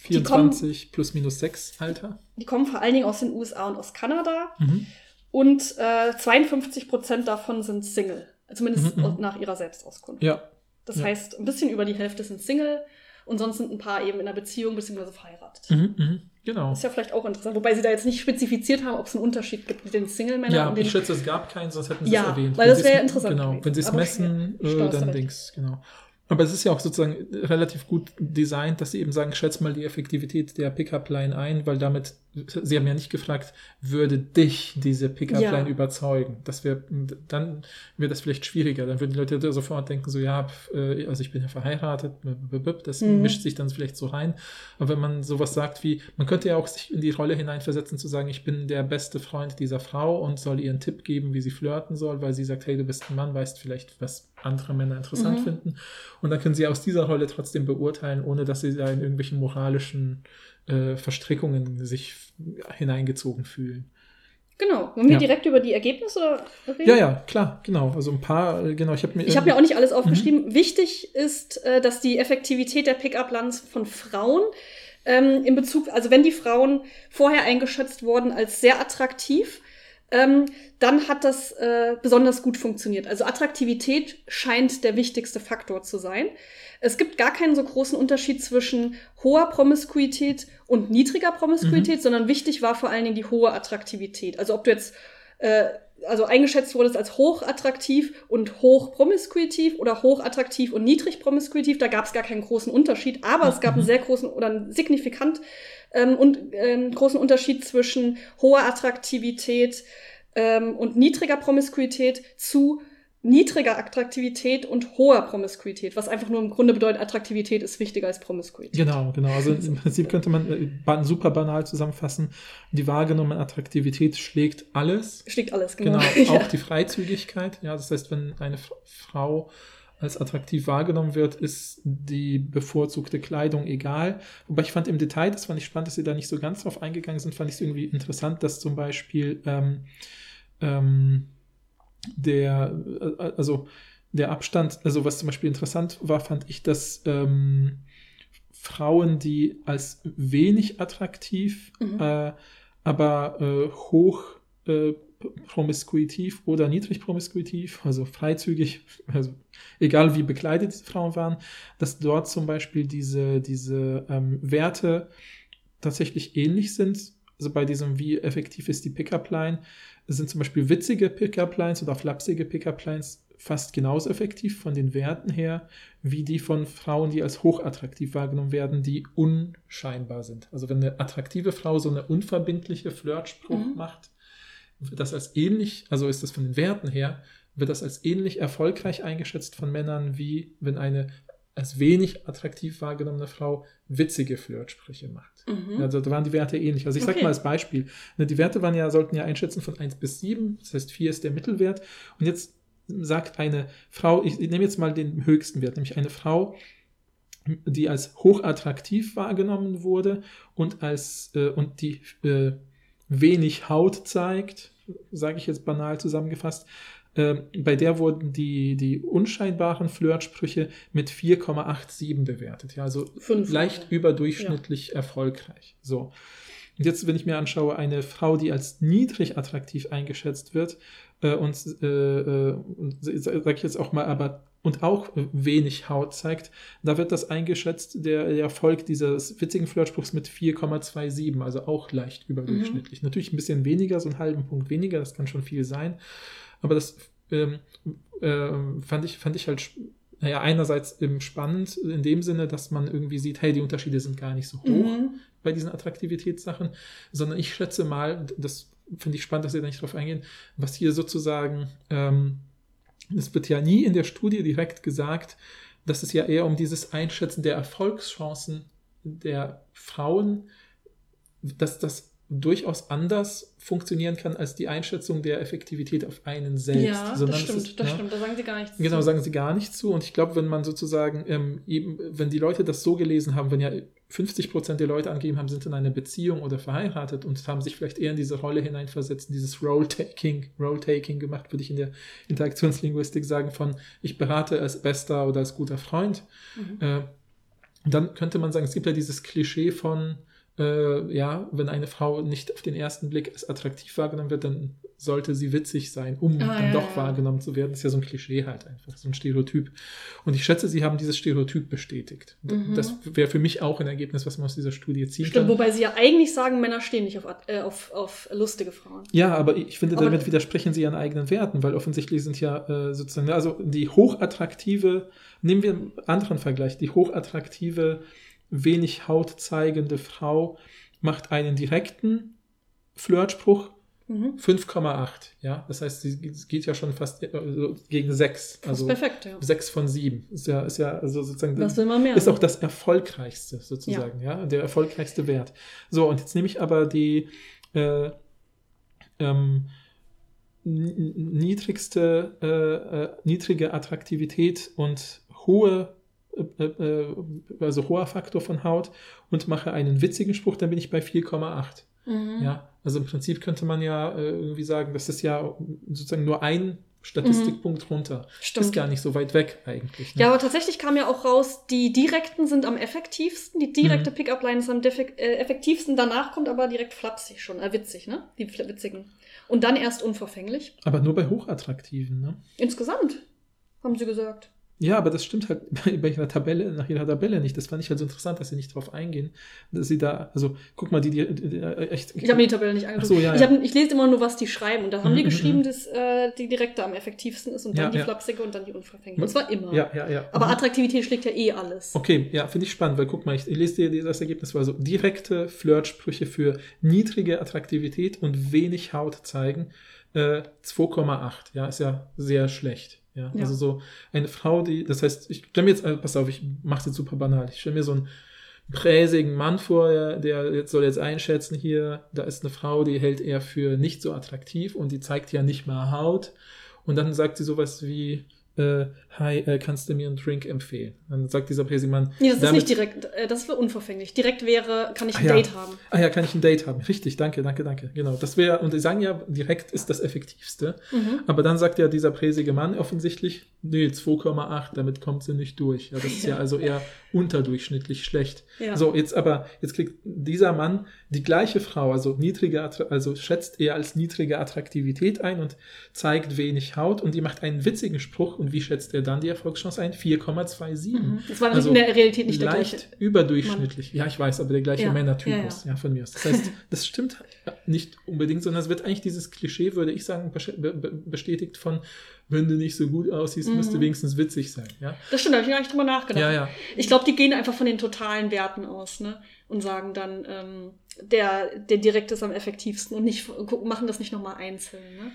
Die kommen- 24 plus minus 6 Alter. Die kommen vor allen Dingen aus den USA und aus Kanada. Mhm. Und äh, 52 Prozent davon sind Single. Zumindest Mhm, mhm. nach ihrer Selbstauskunft. Ja, Das ja. heißt, ein bisschen über die Hälfte sind Single und sonst sind ein paar eben in einer Beziehung bzw. verheiratet. mhm, mhm. genau. Ist ja vielleicht auch interessant. Wobei sie da jetzt nicht spezifiziert haben, ob es einen Unterschied gibt mit den Single-Männern Ja, und den. ich schätze, es gab keinen, sonst hätten sie Ja, es erwähnt. weil Wenn das wäre es- interessant Genau, gewesen. wenn sie es messen, äh, dann. Dings, genau. Aber es ist ja auch sozusagen relativ gut designt, dass sie eben sagen, schätz mal die Effektivität der Pickup-Line ein, weil damit Sie haben ja nicht gefragt, würde dich diese Pickup-Line Ja. überzeugen? Das wäre, dann wäre das vielleicht schwieriger. Dann würden die Leute sofort denken, so, ja, äh, also ich bin ja verheiratet, das Mhm. mischt sich dann vielleicht so rein. Aber wenn man sowas sagt wie, man könnte ja auch sich in die Rolle hineinversetzen, zu sagen, ich bin der beste Freund dieser Frau und soll ihr einen Tipp geben, wie sie flirten soll, weil sie sagt, hey, du bist ein Mann, weißt vielleicht, was andere Männer interessant Mhm. finden. Und dann können sie aus dieser Rolle trotzdem beurteilen, ohne dass sie da in irgendwelchen moralischen äh, Verstrickungen sich hineingezogen fühlen. Genau. Wollen wir Ja. direkt über die Ergebnisse reden? Ja, ja, klar, genau. Also ein paar, äh, genau, ich habe mir. Ich habe mir auch nicht alles aufgeschrieben. Mhm. Wichtig ist, äh, dass die Effektivität der Pickup-Lines von Frauen ähm, in Bezug, also wenn die Frauen vorher eingeschätzt wurden als sehr attraktiv, ähm, dann hat das äh, besonders gut funktioniert. Also Attraktivität scheint der wichtigste Faktor zu sein. Es gibt gar keinen so großen Unterschied zwischen hoher Promiskuität und niedriger Promiskuität, Mhm. sondern wichtig war vor allen Dingen die hohe Attraktivität. Also ob du jetzt äh, also eingeschätzt wurdest als hochattraktiv und hochpromiskuitiv oder hochattraktiv und niedrig promiskuitiv, da gab es gar keinen großen Unterschied, aber es gab einen Mhm. sehr großen oder einen signifikant ähm, und ähm, großen Unterschied zwischen hoher Attraktivität ähm, und niedriger Promiskuität zu niedriger Attraktivität und hoher Promiskuität, was einfach nur im Grunde bedeutet, Attraktivität ist wichtiger als Promiskuität. Genau, genau. Also im Prinzip könnte man äh, super banal zusammenfassen. Die wahrgenommene Attraktivität schlägt alles. Schlägt alles, genau. Genau, auch ja. die Freizügigkeit. Ja, das heißt, wenn eine Frau als attraktiv wahrgenommen wird, ist die bevorzugte Kleidung egal. Wobei ich fand im Detail, das fand ich spannend, dass sie da nicht so ganz drauf eingegangen sind, fand ich es irgendwie interessant, dass zum Beispiel ähm, ähm, der, äh, also der Abstand, also was zum Beispiel interessant war, fand ich, dass ähm, Frauen, die als wenig attraktiv, Mhm. äh, aber äh, hoch äh, promiskuitiv oder niedrig promiskuitiv, also freizügig, also egal wie bekleidet diese Frauen waren, dass dort zum Beispiel diese, diese ähm, Werte tatsächlich ähnlich sind. Also bei diesem, wie effektiv ist die Pickup-Line, sind zum Beispiel witzige Pickup-Lines oder flapsige Pickup-Lines fast genauso effektiv von den Werten her, wie die von Frauen, die als hochattraktiv wahrgenommen werden, die unscheinbar sind. Also wenn eine attraktive Frau so eine unverbindliche Flirtspruch Mhm. macht, wird das als ähnlich, also ist das von den Werten her, wird das als ähnlich erfolgreich eingeschätzt von Männern, wie wenn eine als wenig attraktiv wahrgenommene Frau witzige Flirtsprüche macht. Mhm. Also da waren die Werte ähnlich. Also ich sag Okay. mal als Beispiel, ne, die Werte waren ja, sollten ja einschätzen von 1 bis 7, das heißt 4 ist der Mittelwert. Und jetzt sagt eine Frau, ich, ich nehme jetzt mal den höchsten Wert, nämlich eine Frau, die als hochattraktiv wahrgenommen wurde und als äh, und die äh, wenig Haut zeigt, sage ich jetzt banal zusammengefasst, äh, bei der wurden die, die unscheinbaren Flirtsprüche mit 4,87 bewertet. Ja, also Fünf. leicht überdurchschnittlich erfolgreich. So. Und jetzt, wenn ich mir anschaue, eine Frau, die als niedrig attraktiv eingeschätzt wird, äh, und, äh, äh, und sage ich jetzt auch mal, aber und auch wenig Haut zeigt, da wird das eingeschätzt, der, Erfolg dieses witzigen Flirtspruchs mit 4,27, also auch leicht überdurchschnittlich. Natürlich ein bisschen weniger, so einen halben Punkt weniger, das kann schon viel sein. Aber das ähm, ähm, fand, ich, fand ich halt, naja, einerseits ähm, spannend in dem Sinne, dass man irgendwie sieht, hey, die Unterschiede sind gar nicht so hoch Mhm. bei diesen Attraktivitätssachen, sondern ich schätze mal, das finde ich spannend, dass Sie da nicht drauf eingehen, was hier sozusagen, ähm, es wird ja nie in der Studie direkt gesagt, dass es ja eher um dieses Einschätzen der Erfolgschancen der Frauen, dass das durchaus anders funktionieren kann als die Einschätzung der Effektivität auf einen selbst. Ja, das sondern es stimmt, ist, das ne, stimmt. Da sagen sie gar nichts. Genau, zu. sagen sie gar nicht zu. Und ich glaube, wenn man sozusagen ähm, eben, wenn die Leute das so gelesen haben, wenn ja 50 Prozent der Leute angegeben haben, sind in einer Beziehung oder verheiratet und haben sich vielleicht eher in diese Rolle hineinversetzt, dieses Role-Taking, Role-Taking gemacht, würde ich in der Interaktionslinguistik sagen, von ich berate als bester oder als guter Freund. Mhm. Äh, dann könnte man sagen, es gibt ja dieses Klischee von, äh, ja, wenn eine Frau nicht auf den ersten Blick als attraktiv wahrgenommen wird, dann sollte sie witzig sein, um Ah, dann ja, doch ja. wahrgenommen zu werden. Das ist ja so ein Klischee halt einfach, so ein Stereotyp. Und ich schätze, sie haben dieses Stereotyp bestätigt. Mhm. Das wäre für mich auch ein Ergebnis, was man aus dieser Studie ziehen Stimmt, kann. wobei sie ja eigentlich sagen, Männer stehen nicht auf, äh, auf, auf lustige Frauen. Ja, aber ich finde, Aber- damit widersprechen sie ihren eigenen Werten, weil offensichtlich sind ja äh, sozusagen, also die hochattraktive, nehmen wir einen anderen Vergleich, die hochattraktive, wenig Haut zeigende Frau macht einen direkten Flirtspruch Mhm. 5,8. Ja, das heißt, sie- es geht ja schon fast äh, gegen 6. Das Also ist perfekt, ja. 6 von 7. Ist ja, ist ja also sozusagen Was will man mehr? ist auch das erfolgreichste sozusagen, ja, der erfolgreichste Wert. So, und jetzt nehme ich aber die äh, ähm, niedrigste, äh, äh, niedrige Attraktivität und hohe, also hoher Faktor von Haut und mache einen witzigen Spruch, dann bin ich bei 4,8. Mhm. Ja, also im Prinzip könnte man ja äh, irgendwie sagen, das ist ja sozusagen nur ein Statistikpunkt runter. Stimmt. Ist gar nicht so weit weg eigentlich. ne? Ja, aber tatsächlich kam ja auch raus, die direkten sind am effektivsten, die Mhm. direkte Pickup-Line ist am äh, effektivsten, danach kommt aber direkt flapsig schon, äh, witzig, ne? Die witzigen. Und dann erst unverfänglich. Aber nur bei Hochattraktiven, ne? Insgesamt, haben sie gesagt. Ja, aber das stimmt halt bei, ihrer Tabelle, nach ihrer Tabelle nicht. Das fand ich halt so interessant, dass sie nicht drauf eingehen. Dass sie da, also guck mal, die, die, die äh, echt. Ich habe mir die Tabelle nicht angeguckt. So, ja, ich, hab, ich lese immer nur, was die schreiben. Und da haben Mhm, die mhm, geschrieben, mhm. dass äh, die direkte am effektivsten ist und dann Ja, die ja. flapsige und dann die unverfängliche. Das war immer. Ja, ja, ja. Aber Mhm. Attraktivität schlägt ja eh alles. Okay, ja, finde ich spannend, weil guck mal, ich, ich lese dir das Ergebnis vor. Also direkte Flirtsprüche für niedrige Attraktivität und wenig Haut zeigen. Äh, 2,8. Ja, ist ja sehr schlecht. Ja, Ja. also so eine Frau, die, das heißt, ich stelle mir jetzt, äh, pass auf, ich mache es jetzt super banal. Ich stelle mir so einen präsigen Mann vor, der- der jetzt soll jetzt einschätzen hier, da ist eine Frau, die hält er für nicht so attraktiv und die zeigt ja nicht mal Haut. Und dann sagt sie sowas wie, äh, hi, äh, kannst du mir einen Drink empfehlen? Dann sagt dieser Präsimann, Nee, das ist nicht direkt, äh, das wäre unverfänglich. Direkt wäre, kann ich ein Ah, ja. Date haben. Ah ja, kann ich ein Date haben. Richtig, danke, danke, danke. Genau. Das wäre, und die sagen ja, direkt ist das effektivste. Mhm. Aber dann sagt ja dieser präsige Mann offensichtlich, nee, 2,8, damit kommt sie nicht durch. Ja, das ist ja also eher unterdurchschnittlich schlecht. Ja. So, jetzt aber, jetzt kriegt dieser Mann die gleiche Frau, also niedrige, also schätzt er als niedrige Attraktivität ein und zeigt wenig Haut und die macht einen witzigen Spruch und wie schätzt er dann die Erfolgschance ein? 4,27. Mhm. Das war Also in der Realität nicht der leicht gleiche. überdurchschnittlich. Ja, ich weiß, aber der gleiche Ja, Männertypus, ja, ja, von mir aus. Das heißt, das stimmt nicht unbedingt, sondern es wird eigentlich dieses Klischee, würde ich sagen, bestätigt von, wenn du nicht so gut aussiehst, Mhm. müsste wenigstens witzig sein. Ja, Das stimmt, da habe ich gar nicht drüber nachgedacht. ja. ja. Ich glaube, die gehen einfach von den totalen Werten aus, ne? Und sagen dann, ähm, der, der direkt ist am effektivsten und nicht machen das nicht nochmal einzeln, ne?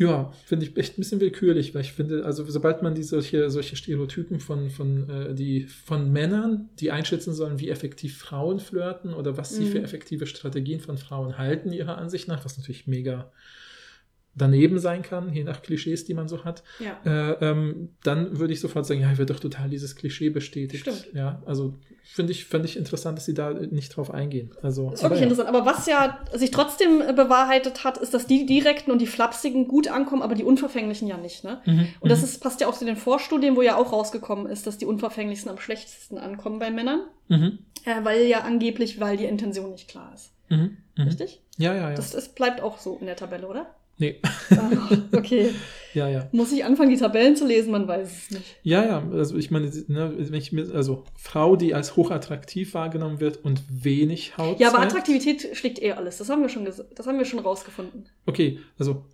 Ja, finde ich echt ein bisschen willkürlich, weil ich finde, also sobald man die solche, solche Stereotypen von, von, äh, die, von Männern, die einschätzen sollen, wie effektiv Frauen flirten oder was sie Mhm. für effektive Strategien von Frauen halten, ihrer Ansicht nach, was natürlich mega daneben sein kann, je nach Klischees, die man so hat, Ja. äh, ähm, dann würde ich sofort sagen, ja, wird doch total dieses Klischee bestätigt. Stimmt. Ja, also finde ich, finde ich interessant, dass sie da nicht drauf eingehen. Also, Das ist wirklich ja. interessant. Aber was ja sich trotzdem äh, bewahrheitet hat, ist, dass die direkten und die flapsigen gut ankommen, aber die unverfänglichen ja nicht, ne? Mhm, Und das mhm, ist, passt ja auch zu den Vorstudien, wo ja auch rausgekommen ist, dass die unverfänglichsten am schlechtesten ankommen bei Männern. mhm, Äh, weil ja angeblich, weil die Intention nicht klar ist. mhm, mhm. Richtig? Ja, ja, ja. Das, das bleibt auch so in der Tabelle, oder? Nee. Ah, okay. ja, ja. Muss ich anfangen, die Tabellen zu lesen? Man weiß es nicht. Ja, ja, also ich meine, ne, wenn ich mir, also Frau, die als hochattraktiv wahrgenommen wird und wenig Haut Ja, aber. Attraktivität schlägt eh alles. Das haben wir schon, das haben wir schon rausgefunden. Okay, also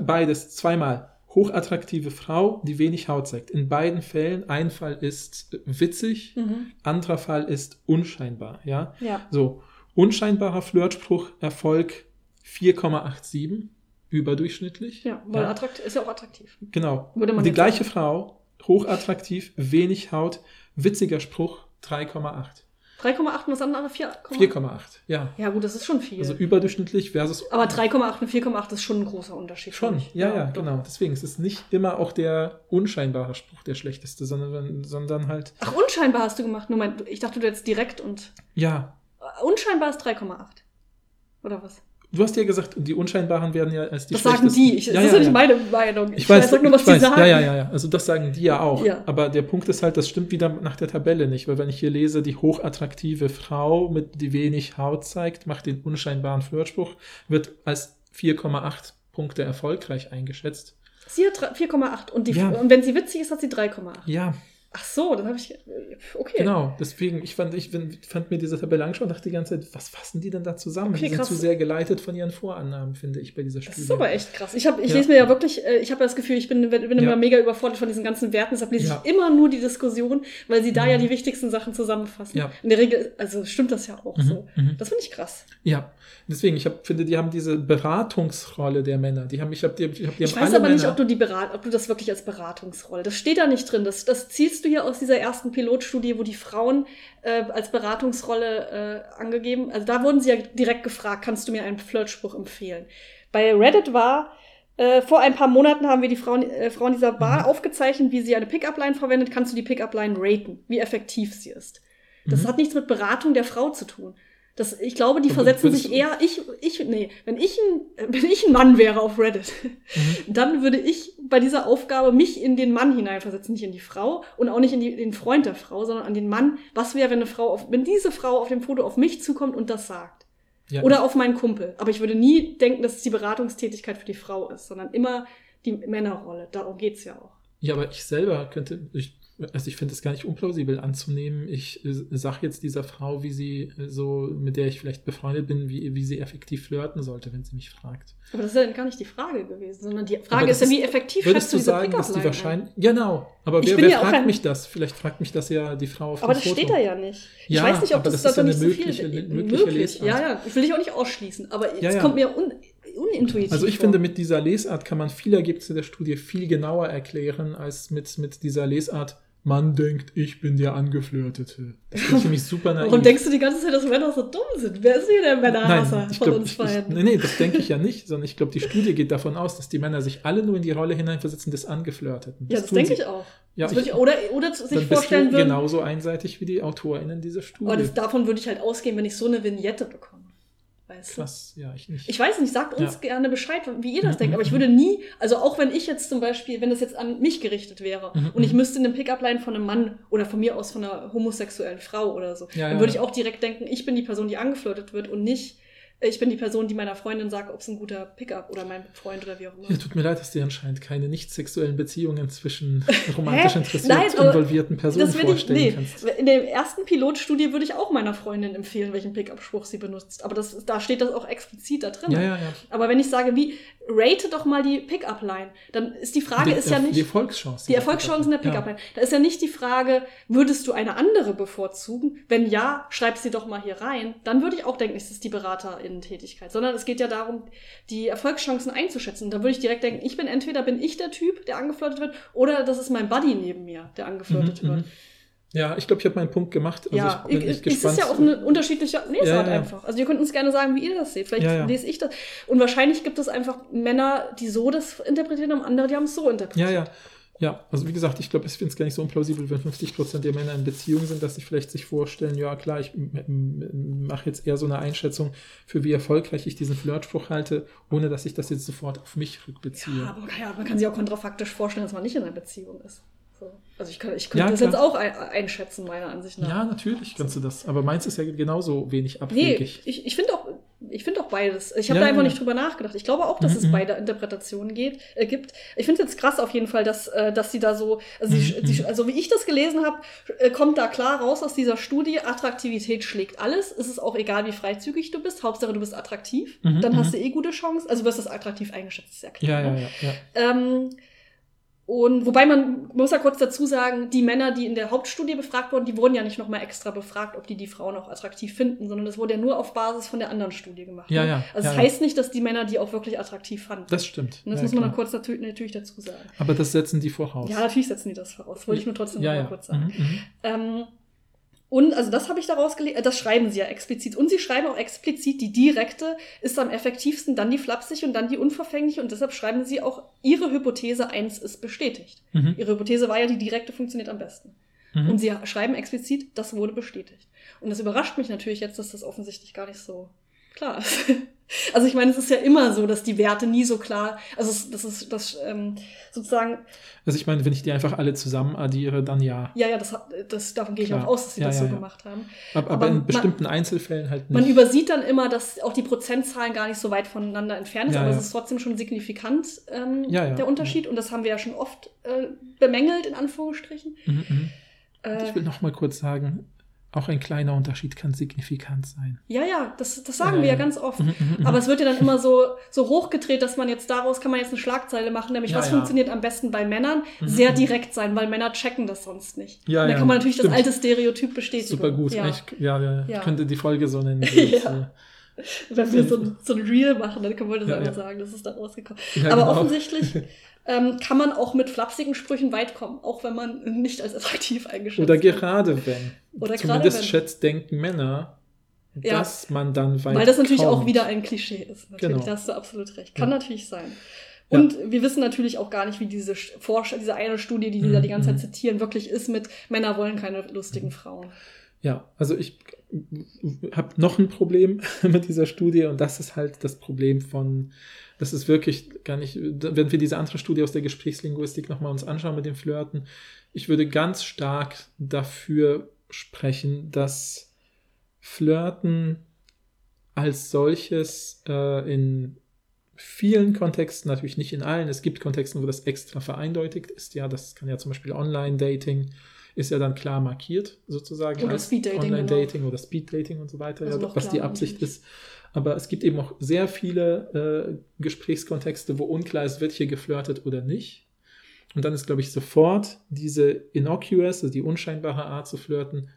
beides, zweimal. Hochattraktive Frau, die wenig Haut zeigt. In beiden Fällen, ein Fall ist witzig, Mhm. anderer Fall ist unscheinbar, ja. Ja. So, unscheinbarer Flirtspruch, Erfolg 4,87, überdurchschnittlich. Ja, weil attrakt ist ja auch attraktiv. Genau. Würde man die jetzt gleiche Frau, hochattraktiv, wenig Haut, witziger Spruch, 3,8. 3,8 und das andere 4,8. 4,8, ja. Ja, gut, das ist schon viel. Also überdurchschnittlich versus. aber 3,8 und 4,8 ist schon ein großer Unterschied. Schon, ja, ja, doch. genau. Deswegen es ist es nicht immer auch der unscheinbare Spruch der schlechteste, sondern, sondern halt, Ach, unscheinbar hast du gemacht. Nur mein, ich dachte, du hättest direkt und. ja. Unscheinbar ist 3,8. Oder was? Du hast ja gesagt, die Unscheinbaren werden ja als die das sagen die. Ich, ja, das ja, ist ja nicht meine Meinung. Ich weiß, sag nur, was ich weiß. die sagen. Ja, ja, ja, ja. Also das sagen die ja auch. Ja. Aber der Punkt ist halt, das stimmt wieder nach der Tabelle nicht, weil wenn ich hier lese, die hochattraktive Frau mit die wenig Haut zeigt, macht den unscheinbaren Flirtspruch, wird als 4,8 Punkte erfolgreich eingeschätzt. Sie hat 4,8 und, die- und wenn sie witzig ist, hat sie 3,8. Ja, Ach so, dann habe ich. Okay. Genau, deswegen, ich fand, ich fand mir diese Tabelle angeschaut und dachte die ganze Zeit, was fassen die denn da zusammen? Okay, die sind krass. zu sehr geleitet von ihren Vorannahmen, finde ich, bei dieser Das Studie. ist aber echt krass. Ich, hab, ich Ja. lese mir ja wirklich, äh, ich habe das Gefühl, ich bin, bin immer Ja. mega überfordert von diesen ganzen Werten, deshalb lese Ja. ich immer nur die Diskussion, weil sie da Mhm. ja die wichtigsten Sachen zusammenfassen. Ja. In der Regel, also stimmt das ja auch Mhm, so. mhm. Das finde ich krass. Ja, deswegen, ich hab, finde, die haben diese Beratungsrolle der Männer. Die haben, ich habe die, ich hab, die Ich weiß aber nicht, Männer, ob du, die Berat ob du das wirklich als Beratungsrolle. Das steht da nicht drin. Das, das zielst du hier aus dieser ersten Pilotstudie, wo die Frauen äh, als Beratungsrolle äh, angegeben. Also da wurden sie ja direkt gefragt, kannst du mir einen Flirtspruch empfehlen? Bei Reddit war äh, vor ein paar Monaten haben wir die Frauen, äh, Frauen dieser Bar Mhm. aufgezeichnet, wie sie eine Pickup-Line verwendet. Kannst du die Pickup-Line raten, wie effektiv sie ist? Das Mhm. hat nichts mit Beratung der Frau zu tun. Das, ich glaube, die versetzen sich eher, ich, ich, nee, wenn ich ein, wenn ich ein Mann wäre auf Reddit, Mhm. dann würde ich bei dieser Aufgabe mich in den Mann hineinversetzen, nicht in die Frau und auch nicht in die, den Freund der Frau, sondern an den Mann. Was wäre, wenn eine Frau, auf, wenn diese Frau auf dem Foto auf mich zukommt und das sagt? ja, Oder auf meinen Kumpel. Aber ich würde nie denken, dass es die Beratungstätigkeit für die Frau ist, sondern immer die Männerrolle. Darum geht's ja auch. Ja, aber ich selber könnte, ich, also ich finde es gar nicht unplausibel anzunehmen. Ich äh, sage jetzt dieser Frau, wie sie äh, so, mit der ich vielleicht befreundet bin, wie, wie sie effektiv flirten sollte, wenn sie mich fragt. Aber das ist ja gar nicht die Frage gewesen, sondern die Frage Aber ist ja, das wie effektiv Würdest du diese sagen, dass die wahrscheinlich. Genau, aber Ich wer, wer ja fragt mich das? Vielleicht fragt mich das ja die Frau auf Aber dem das Foto. steht da ja nicht. Ich Ja, weiß nicht, ob aber das, das ist da ja nicht eine so viel mögliche- äh, mögliche möglich. Lesart. Ja, ja, ich will dich auch nicht ausschließen, aber es kommt mir un, unintuitiv Also ich vor. finde, mit dieser Lesart kann man viele Ergebnisse der Studie viel genauer erklären, als mit, mit dieser Lesart, man denkt, ich bin der Angeflirtete. Das finde ich nämlich super naiv. Warum denkst du die ganze Zeit, dass Männer so dumm sind? Wer ist hier der Männerhasser Nein, ich von glaub, uns ich, ich, beiden? nee, nee, das denke ich ja nicht, sondern ich glaube, die Studie geht davon aus, dass die Männer sich alle nur in die Rolle hineinversetzen des Angeflirteten. ja, das denke ich auch. Ja, das ich- ich, oder, oder sich Dann bist vorstellen du würden. genauso einseitig wie die AutorInnen dieser Studie. Aber das, davon würde ich halt ausgehen, wenn ich so eine Vignette bekomme. Weißt? Krass, ja, ich nicht. Ich weiß nicht, sagt uns Ja. gerne Bescheid, wie ihr das Mhm, denkt. Aber ich würde nie, also auch wenn ich jetzt zum Beispiel, wenn das jetzt an mich gerichtet wäre Mhm, und ich mhm. müsste eine Pickup-Line von einem Mann oder von mir aus von einer homosexuellen Frau oder so, Ja, dann würde ich auch direkt denken, ich bin die Person, die angeflirtet wird und nicht, ich bin die Person, die meiner Freundin sagt, ob es ein guter Pickup oder mein Freund oder wie auch immer. Ja, tut mir leid, dass dir anscheinend keine nicht sexuellen Beziehungen zwischen romantisch Hä? interessiert involvierten Personen Das würde ich, vorstellen nee, kannst. in der ersten Pilotstudie würde ich auch meiner Freundin empfehlen, welchen Pickup-Spruch sie benutzt. Aber das, da steht das auch explizit da drin. Ja, ja, ja. Aber wenn ich sage, wie, rate doch mal die Pickup-Line, dann ist die Frage die, ist ja nicht. Die Erfolgschancen. Die Erfolgschancen der Pickup-Line. Da ist ja nicht die Frage, würdest du eine andere bevorzugen? Wenn ja, schreib sie doch mal hier rein. Dann würde ich auch denken, es ist die BeraterInnen-Tätigkeit. Sondern es geht ja darum, die Erfolgschancen einzuschätzen. Und da würde ich direkt denken, ich bin entweder bin ich der Typ, der angeflirtet wird, oder das ist mein Buddy neben mir, der angeflirtet Mhm, wird. mhm. Ja, ich glaube, ich habe meinen Punkt gemacht. Also ja, ich bin es echt ist gespannt. ja auch eine unterschiedliche Lesart Ja, ja. einfach. Also ihr könnt uns gerne sagen, wie ihr das seht. Vielleicht lese ich das. Und wahrscheinlich gibt es einfach Männer, die so das interpretieren und andere, die haben es so interpretiert. Ja, ja. Ja, also wie gesagt, ich glaube, ich finde es gar nicht so unplausibel, wenn 50% der Männer in Beziehung sind, dass sie vielleicht sich vorstellen, ja klar, ich mache jetzt eher so eine Einschätzung, für wie erfolgreich ich diesen Flirtspruch halte, ohne dass ich das jetzt sofort auf mich rückbeziehe. Ja, aber ja, man kann sich auch kontrafaktisch vorstellen, dass man nicht in einer Beziehung ist. So. Also ich, kann, ich könnte Ja, das klar. jetzt auch ein, einschätzen, meiner Ansicht nach. Ja, natürlich kannst du das. Aber meins ist ja genauso wenig nee, abwegig. ich, ich finde auch, ich finde auch beides. Ich habe Ja, da einfach ja. nicht drüber nachgedacht. Ich glaube auch, dass Mhm, es mhm. beide Interpretationen geht, äh, gibt. Ich finde es jetzt krass auf jeden Fall, dass, äh, dass sie da so, also, sie, mhm. also wie ich das gelesen habe, äh, kommt da klar raus aus dieser Studie, Attraktivität schlägt alles. Es ist auch egal, wie freizügig du bist. Hauptsache, du bist attraktiv. Mhm, Dann hast mhm. du eh gute Chancen. Also wirst du attraktiv eingeschätzt, ist ja klar. ja, ne? ja, ja, ja. Ähm, und wobei man muss ja kurz dazu sagen, die Männer, die in der Hauptstudie befragt wurden, die wurden ja nicht nochmal extra befragt, ob die die Frauen auch attraktiv finden, sondern das wurde ja nur auf Basis von der anderen Studie gemacht. Ja, ne? ja, Also ja, das ja. heißt nicht, dass die Männer die auch wirklich attraktiv fanden. Das stimmt. Und das ja, muss man dann kurz natürlich, natürlich dazu sagen. Aber das setzen die voraus. Ja, natürlich setzen die das voraus. Wollte ich nur trotzdem ja, noch mal kurz sagen. Mhm, mhm. Ähm, und also das habe ich daraus gelesen, äh, das schreiben sie ja explizit. Und sie schreiben auch explizit, die direkte ist am effektivsten, dann die flapsige und dann die unverfängliche. Und deshalb schreiben sie auch, ihre Hypothese 1 ist bestätigt. Mhm. Ihre Hypothese war ja, die direkte funktioniert am besten. Mhm. Und sie schreiben explizit, das wurde bestätigt. Und das überrascht mich natürlich jetzt, dass das offensichtlich gar nicht so klar. Also ich meine, es ist ja immer so, dass die Werte nie so klar, also es- das ist das ähm, sozusagen, Also ich meine, wenn ich die einfach alle zusammen addiere, dann ja. ja, ja, das, das davon gehe ich Klar. auch aus, dass sie Ja, das ja, so ja. gemacht haben. Aber, aber in man- bestimmten Einzelfällen halt nicht. Man übersieht dann immer, dass auch die Prozentzahlen gar nicht so weit voneinander entfernt sind, aber es ist trotzdem schon signifikant, ähm, der Unterschied. Und das haben wir ja schon oft äh, bemängelt, in Anführungsstrichen. Mhm, mhm. Äh, Ich will noch mal kurz sagen, auch ein kleiner Unterschied kann signifikant sein. ja, ja, das, das sagen Ja, wir ja ja. ganz oft. Mhm, mhm, mhm. Aber es wird ja dann immer so, so hochgedreht, dass man jetzt daraus kann man jetzt eine Schlagzeile machen, nämlich Ja, was ja. funktioniert am besten bei Männern? Sehr direkt sein, weil Männer checken das sonst nicht. Ja, Und dann ja, kann man natürlich stimmt. das alte Stereotyp bestätigen. Super gut. Ja. Ich, ja, ja, Ja. könnte die Folge so nennen. Ja. Wenn wir so, ein- so ein Reel machen, dann können wir das Ja, einfach ja. sagen, das ist da rausgekommen. Ja, Aber genau. offensichtlich ähm, kann man auch mit flapsigen Sprüchen weit kommen, auch wenn man nicht als attraktiv eingeschätzt Oder wird. gerade wenn. Oder gerade Zumindest wenn. schätzt denken Männer, Ja. dass man dann weit Weil das natürlich kommt. auch wieder ein Klischee ist. Natürlich, Genau. da hast du absolut recht. Kann Ja. natürlich sein. Ja. Und wir wissen natürlich auch gar nicht, wie diese Sch- Forscher, diese eine Studie, die die Mhm, da die ganze Zeit mhm. zitieren, wirklich ist mit Männer wollen keine lustigen Frauen. Ja, also ich habe noch ein Problem mit dieser Studie und das ist halt das Problem von, das ist wirklich gar nicht, wenn wir diese andere Studie aus der Gesprächslinguistik nochmal uns anschauen mit dem Flirten, ich würde ganz stark dafür sprechen, dass Flirten als solches äh, in vielen Kontexten, natürlich nicht in allen, es gibt Kontexten, wo das extra vereindeutigt ist, ja, das kann ja zum Beispiel Online-Dating, ist ja dann klar markiert, sozusagen. Oder Speeddating, Online-Dating oder Speed-Dating und so weiter, Also ja, was die Absicht ist. Aber es gibt eben auch sehr viele äh, Gesprächskontexte, wo unklar ist, wird hier geflirtet oder nicht. Und dann ist, glaube ich, sofort diese innocuous, also die unscheinbare Art zu flirten,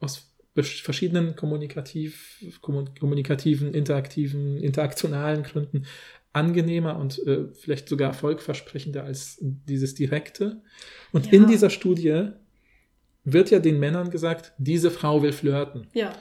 aus verschiedenen kommunikativ, kommu- kommunikativen, interaktiven, interaktionalen Gründen angenehmer und äh, vielleicht sogar erfolgversprechender als dieses direkte. Und Ja. in dieser Studie wird ja den Männern gesagt, diese Frau will flirten. Ja,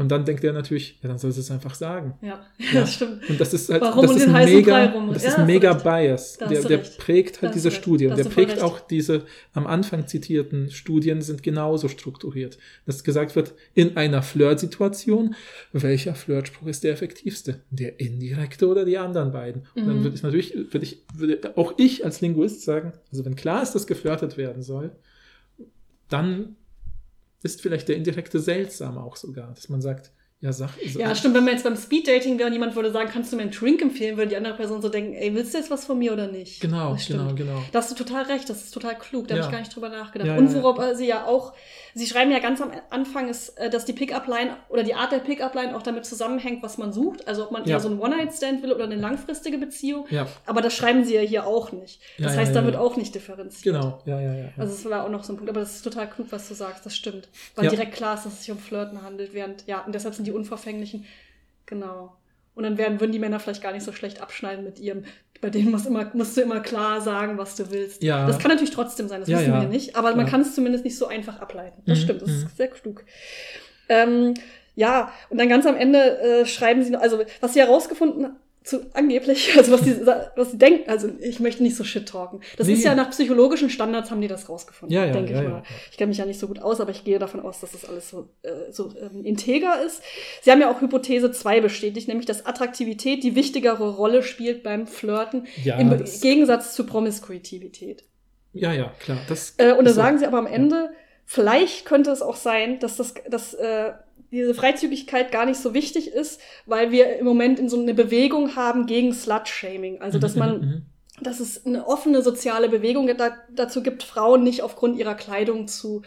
Und dann denkt er natürlich, ja, dann soll sie es einfach sagen. ja, Ja. das stimmt. Und das ist halt, Warum das ist mega, das Ja, ist mega recht. Bias. Der, der prägt halt diese recht. Studie Da und der prägt recht. auch diese am Anfang zitierten Studien sind genauso strukturiert. Dass gesagt wird, in einer Flirtsituation, welcher Flirtspruch ist der effektivste? Der indirekte oder die anderen beiden? Und dann Mhm. würde ich natürlich, würde ich, würde auch ich als Linguist sagen, also wenn klar ist, dass geflirtet werden soll, dann ist vielleicht der indirekte seltsam auch sogar, dass man sagt, ja, sag, Ja, stimmt, wenn man jetzt beim Speeddating wäre und jemand würde sagen, kannst du mir einen Drink empfehlen, würde die andere Person so denken, ey, willst du jetzt was von mir oder nicht? Genau, genau, genau. Da hast du total recht, das ist total klug, da Ja. habe ich gar nicht drüber nachgedacht. Ja, und ja, ja. worauf äh, sie ja auch, sie schreiben ja ganz am Anfang, ist, äh, dass die Pickup-Line oder die Art der Pickup-Line auch damit zusammenhängt, was man sucht. Also ob man Ja. eher so einen One-Night-Stand will oder eine langfristige Beziehung. Ja, Aber das schreiben sie ja hier auch nicht. Das Ja, heißt, da wird auch nicht differenziert. genau, ja, ja, ja. Also das war auch noch so ein Punkt, aber das ist total klug, was du sagst, das stimmt. Weil direkt klar ist, dass es sich um Flirten handelt, während, ja, und deshalb sind die unverfänglichen, genau. Und dann werden, würden die Männer vielleicht gar nicht so schlecht abschneiden mit ihrem, bei denen musst, immer, musst du immer klar sagen, was du willst. Ja. Das kann natürlich trotzdem sein, das Ja, wissen ja. wir nicht, aber man kann es zumindest nicht so einfach ableiten. Das Mhm, stimmt, das mhm. ist sehr klug. Ähm, ja, und dann ganz am Ende äh, schreiben sie, noch- also was sie herausgefunden zu angeblich, also was sie, was sie denken, also ich möchte nicht so shit talken. Das Nee. ist ja nach psychologischen Standards haben die das rausgefunden, Ja, ja, denke ja, ich mal. Ich kenne mich ja nicht so gut aus, aber ich gehe davon aus, dass das alles so, äh, so ähm, integer ist. Sie haben ja auch Hypothese 2 bestätigt, nämlich dass Attraktivität die wichtigere Rolle spielt beim Flirten Ja, im Gegensatz zu Promiskuitivität. Ja, ja, klar. Das Äh, und da sagen sie aber am Ende, vielleicht könnte es auch sein, dass, das, dass äh, diese Freizügigkeit gar nicht so wichtig ist, weil wir im Moment in so eine Bewegung haben gegen Slut-Shaming. Also, dass Mhm, man, mhm, dass es eine offene soziale Bewegung da, dazu gibt, Frauen nicht aufgrund ihrer Kleidung zu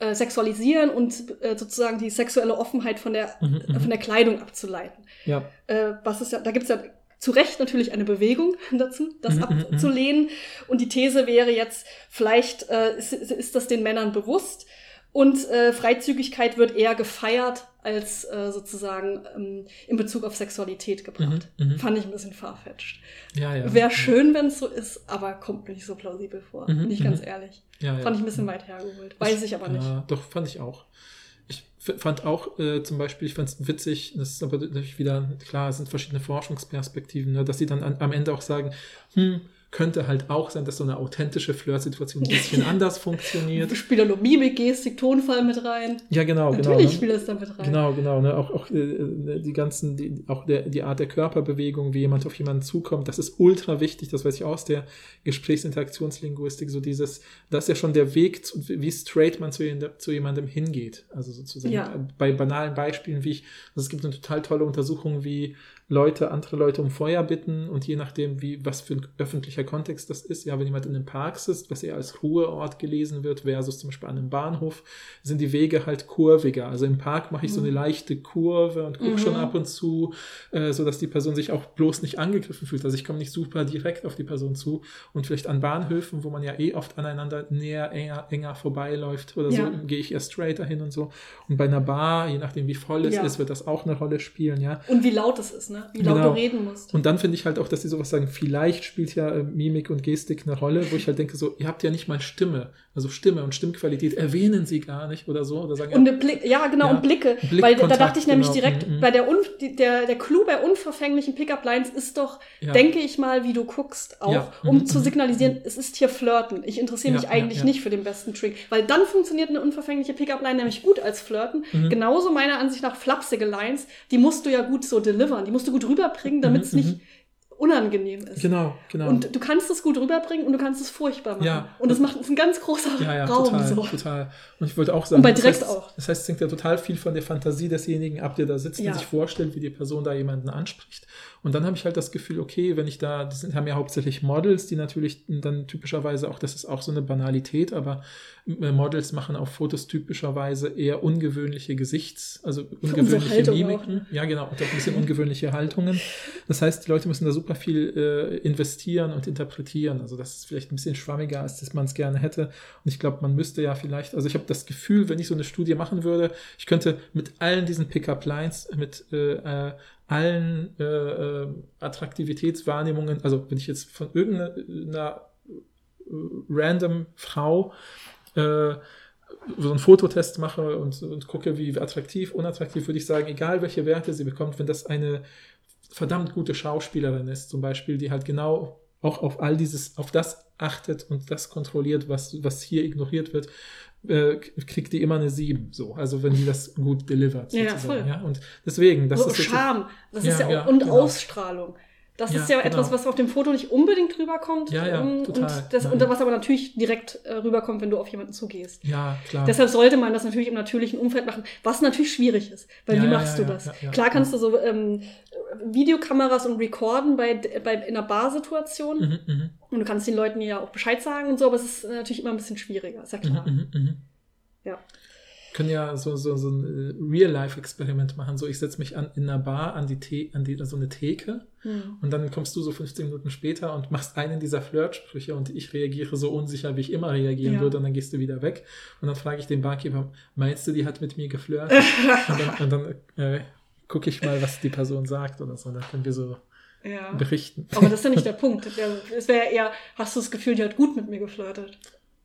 äh, sexualisieren und äh, sozusagen die sexuelle Offenheit von der, Mhm, mhm. von der Kleidung abzuleiten. Ja, Äh, was ist ja, da gibt es ja zu Recht natürlich eine Bewegung dazu, das Mhm, mhm, abzulehnen. Und die These wäre jetzt, vielleicht äh, ist, ist das den Männern bewusst und äh, Freizügigkeit wird eher gefeiert als äh, sozusagen ähm, in Bezug auf Sexualität gebracht. Mhm, mhm. Fand ich ein bisschen farfetched. ja, ja. Wäre schön, wenn es so ist, aber kommt mir nicht so plausibel vor. Mhm, Bin ich mhm. ganz ehrlich. ja, ja. Fand ich ein bisschen weit hergeholt. Weiß ich aber nicht. Ja, doch, fand ich auch. Ich fand auch äh, zum Beispiel, ich fand es witzig, das ist aber natürlich wieder, klar, es sind verschiedene Forschungsperspektiven, ne, dass sie dann an, am Ende auch sagen, hm, könnte halt auch sein, dass so eine authentische Flirtsituation ein bisschen anders funktioniert. Spielt da nur Mimik, Gestik, Tonfall mit rein. Ja, genau, genau. Natürlich ne? spielt das da mit rein. Genau, genau. Ne? Auch, auch äh, die ganzen, die, auch der, die Art der Körperbewegung, wie jemand auf jemanden zukommt, das ist ultra wichtig. Das weiß ich aus der Gesprächsinteraktionslinguistik. So dieses, das ist ja schon der Weg, zu, wie straight man zu, zu jemandem hingeht. Also sozusagen Ja. bei banalen Beispielen, wie ich, also es gibt eine total tolle Untersuchung, wie Leute, andere Leute um Feuer bitten und je nachdem, wie, was für ein öffentlicher Kontext das ist, ja, wenn jemand in einem Park sitzt, was eher als Ruheort gelesen wird, versus zum Beispiel an einem Bahnhof, sind die Wege halt kurviger. Also im Park mache ich so eine leichte Kurve und gucke Mhm. schon ab und zu, äh, so dass die Person sich auch bloß nicht angegriffen fühlt. Also ich komme nicht super direkt auf die Person zu und vielleicht an Bahnhöfen, wo man ja eh oft aneinander näher, enger, enger vorbeiläuft oder Ja. so, gehe ich eher straighter hin und so. Und bei einer Bar, je nachdem wie voll es Ja. ist, wird das auch eine Rolle spielen, ja. Und wie laut es ist, ne? Wie laut Genau. du reden musst. Und dann finde ich halt auch, dass sie sowas sagen, vielleicht spielt ja äh, Mimik und Gestik eine Rolle, wo ich halt denke, so, ihr habt ja nicht mal Stimme. Also Stimme und Stimmqualität erwähnen sie gar nicht oder so. Oder sagen, Und der Blick, ja, genau, Ja. und Blicke. Weil da dachte ich nämlich genau. direkt, Mhm, mhm. bei der, un, die- der, der Clou bei unverfänglichen Pickup-Lines ist doch, Ja. denke ich mal, wie du guckst, auch, Ja. um Mhm, zu mhm, signalisieren, es ist hier Flirten. Ich interessiere Ja, mich ja, eigentlich ja. nicht für den besten Trick. Weil dann funktioniert eine unverfängliche Pickup-Line nämlich gut als Flirten. Mhm. Genauso meiner Ansicht nach flapsige Lines, die musst du ja gut so delivern. Die musst du gut rüberbringen, damit es Mhm, nicht unangenehm ist. Genau, genau. Und du kannst es gut rüberbringen und du kannst es furchtbar machen. Ja. Und das macht es ein ganz großer ja, ja, Raum. total, so. total. Und ich wollte auch sagen, Und bei das direkt heißt, auch. Das heißt, es hängt ja total viel von der Fantasie desjenigen ab, der da sitzt Ja. und sich vorstellt, wie die Person da jemanden anspricht. Und dann habe ich halt das Gefühl, okay, wenn ich da, das sind, haben ja hauptsächlich Models, die natürlich dann typischerweise auch, das ist auch so eine Banalität, aber äh, Models machen auf Fotos typischerweise eher ungewöhnliche Gesichts-, also ungewöhnliche Mimiken. Ja, genau, und auch ein bisschen ungewöhnliche Haltungen. Das heißt, die Leute müssen da super viel äh, investieren und interpretieren. Also das ist vielleicht ein bisschen schwammiger, als dass man es gerne hätte. Und ich glaube, man müsste ja vielleicht, also ich habe das Gefühl, wenn ich so eine Studie machen würde, ich könnte mit allen diesen Pickup-Lines, mit äh, äh, allen äh, äh, Attraktivitätswahrnehmungen, also wenn ich jetzt von irgendeiner äh, random Frau äh, so einen Fototest mache und, und gucke, wie attraktiv, unattraktiv, würde ich sagen, egal welche Werte sie bekommt, wenn das eine verdammt gute Schauspielerin ist, zum Beispiel, die halt genau auch auf all dieses, auf das achtet und das kontrolliert, was, was hier ignoriert wird, äh, kriegt die immer eine 7. So, also wenn die das gut delivert. Ja, voll. Ja, und deswegen, das so ist Charme. Das Ja, ist ja, ja, auch, und genau. Ausstrahlung. Das Ja, ist ja genau. etwas, was auf dem Foto nicht unbedingt rüberkommt. Ja, ja, ähm. Und, das, und was aber natürlich direkt äh, rüberkommt, wenn du auf jemanden zugehst. Ja, klar. Deshalb sollte man das natürlich im natürlichen Umfeld machen, was natürlich schwierig ist. Weil wie machst du das? Klar kannst du so ähm, Videokameras und Recorden bei, bei, in einer Barsituation. Mhm, mhm, Und du kannst den Leuten ja auch Bescheid sagen und so, aber es ist natürlich immer ein bisschen schwieriger, ist ja klar. mhm, mhm, mhm. Ja. können ja so, so, so ein äh, Real-Life-Experiment machen. So, ich setze mich an, in einer Bar an die, The an die so eine Theke Hm. und dann kommst du so 15 Minuten später und machst einen dieser Flirtsprüche und ich reagiere so unsicher, wie ich immer reagieren Ja. würde und dann gehst du wieder weg und dann frage ich den Barkeeper, meinst du, die hat mit mir geflirtet? und dann, und dann äh, gucke ich mal, was die Person sagt oder so. Dann können wir so Ja. berichten. Aber das ist ja nicht der Punkt. Es wäre ja eher, hast du das Gefühl, die hat gut mit mir geflirtet?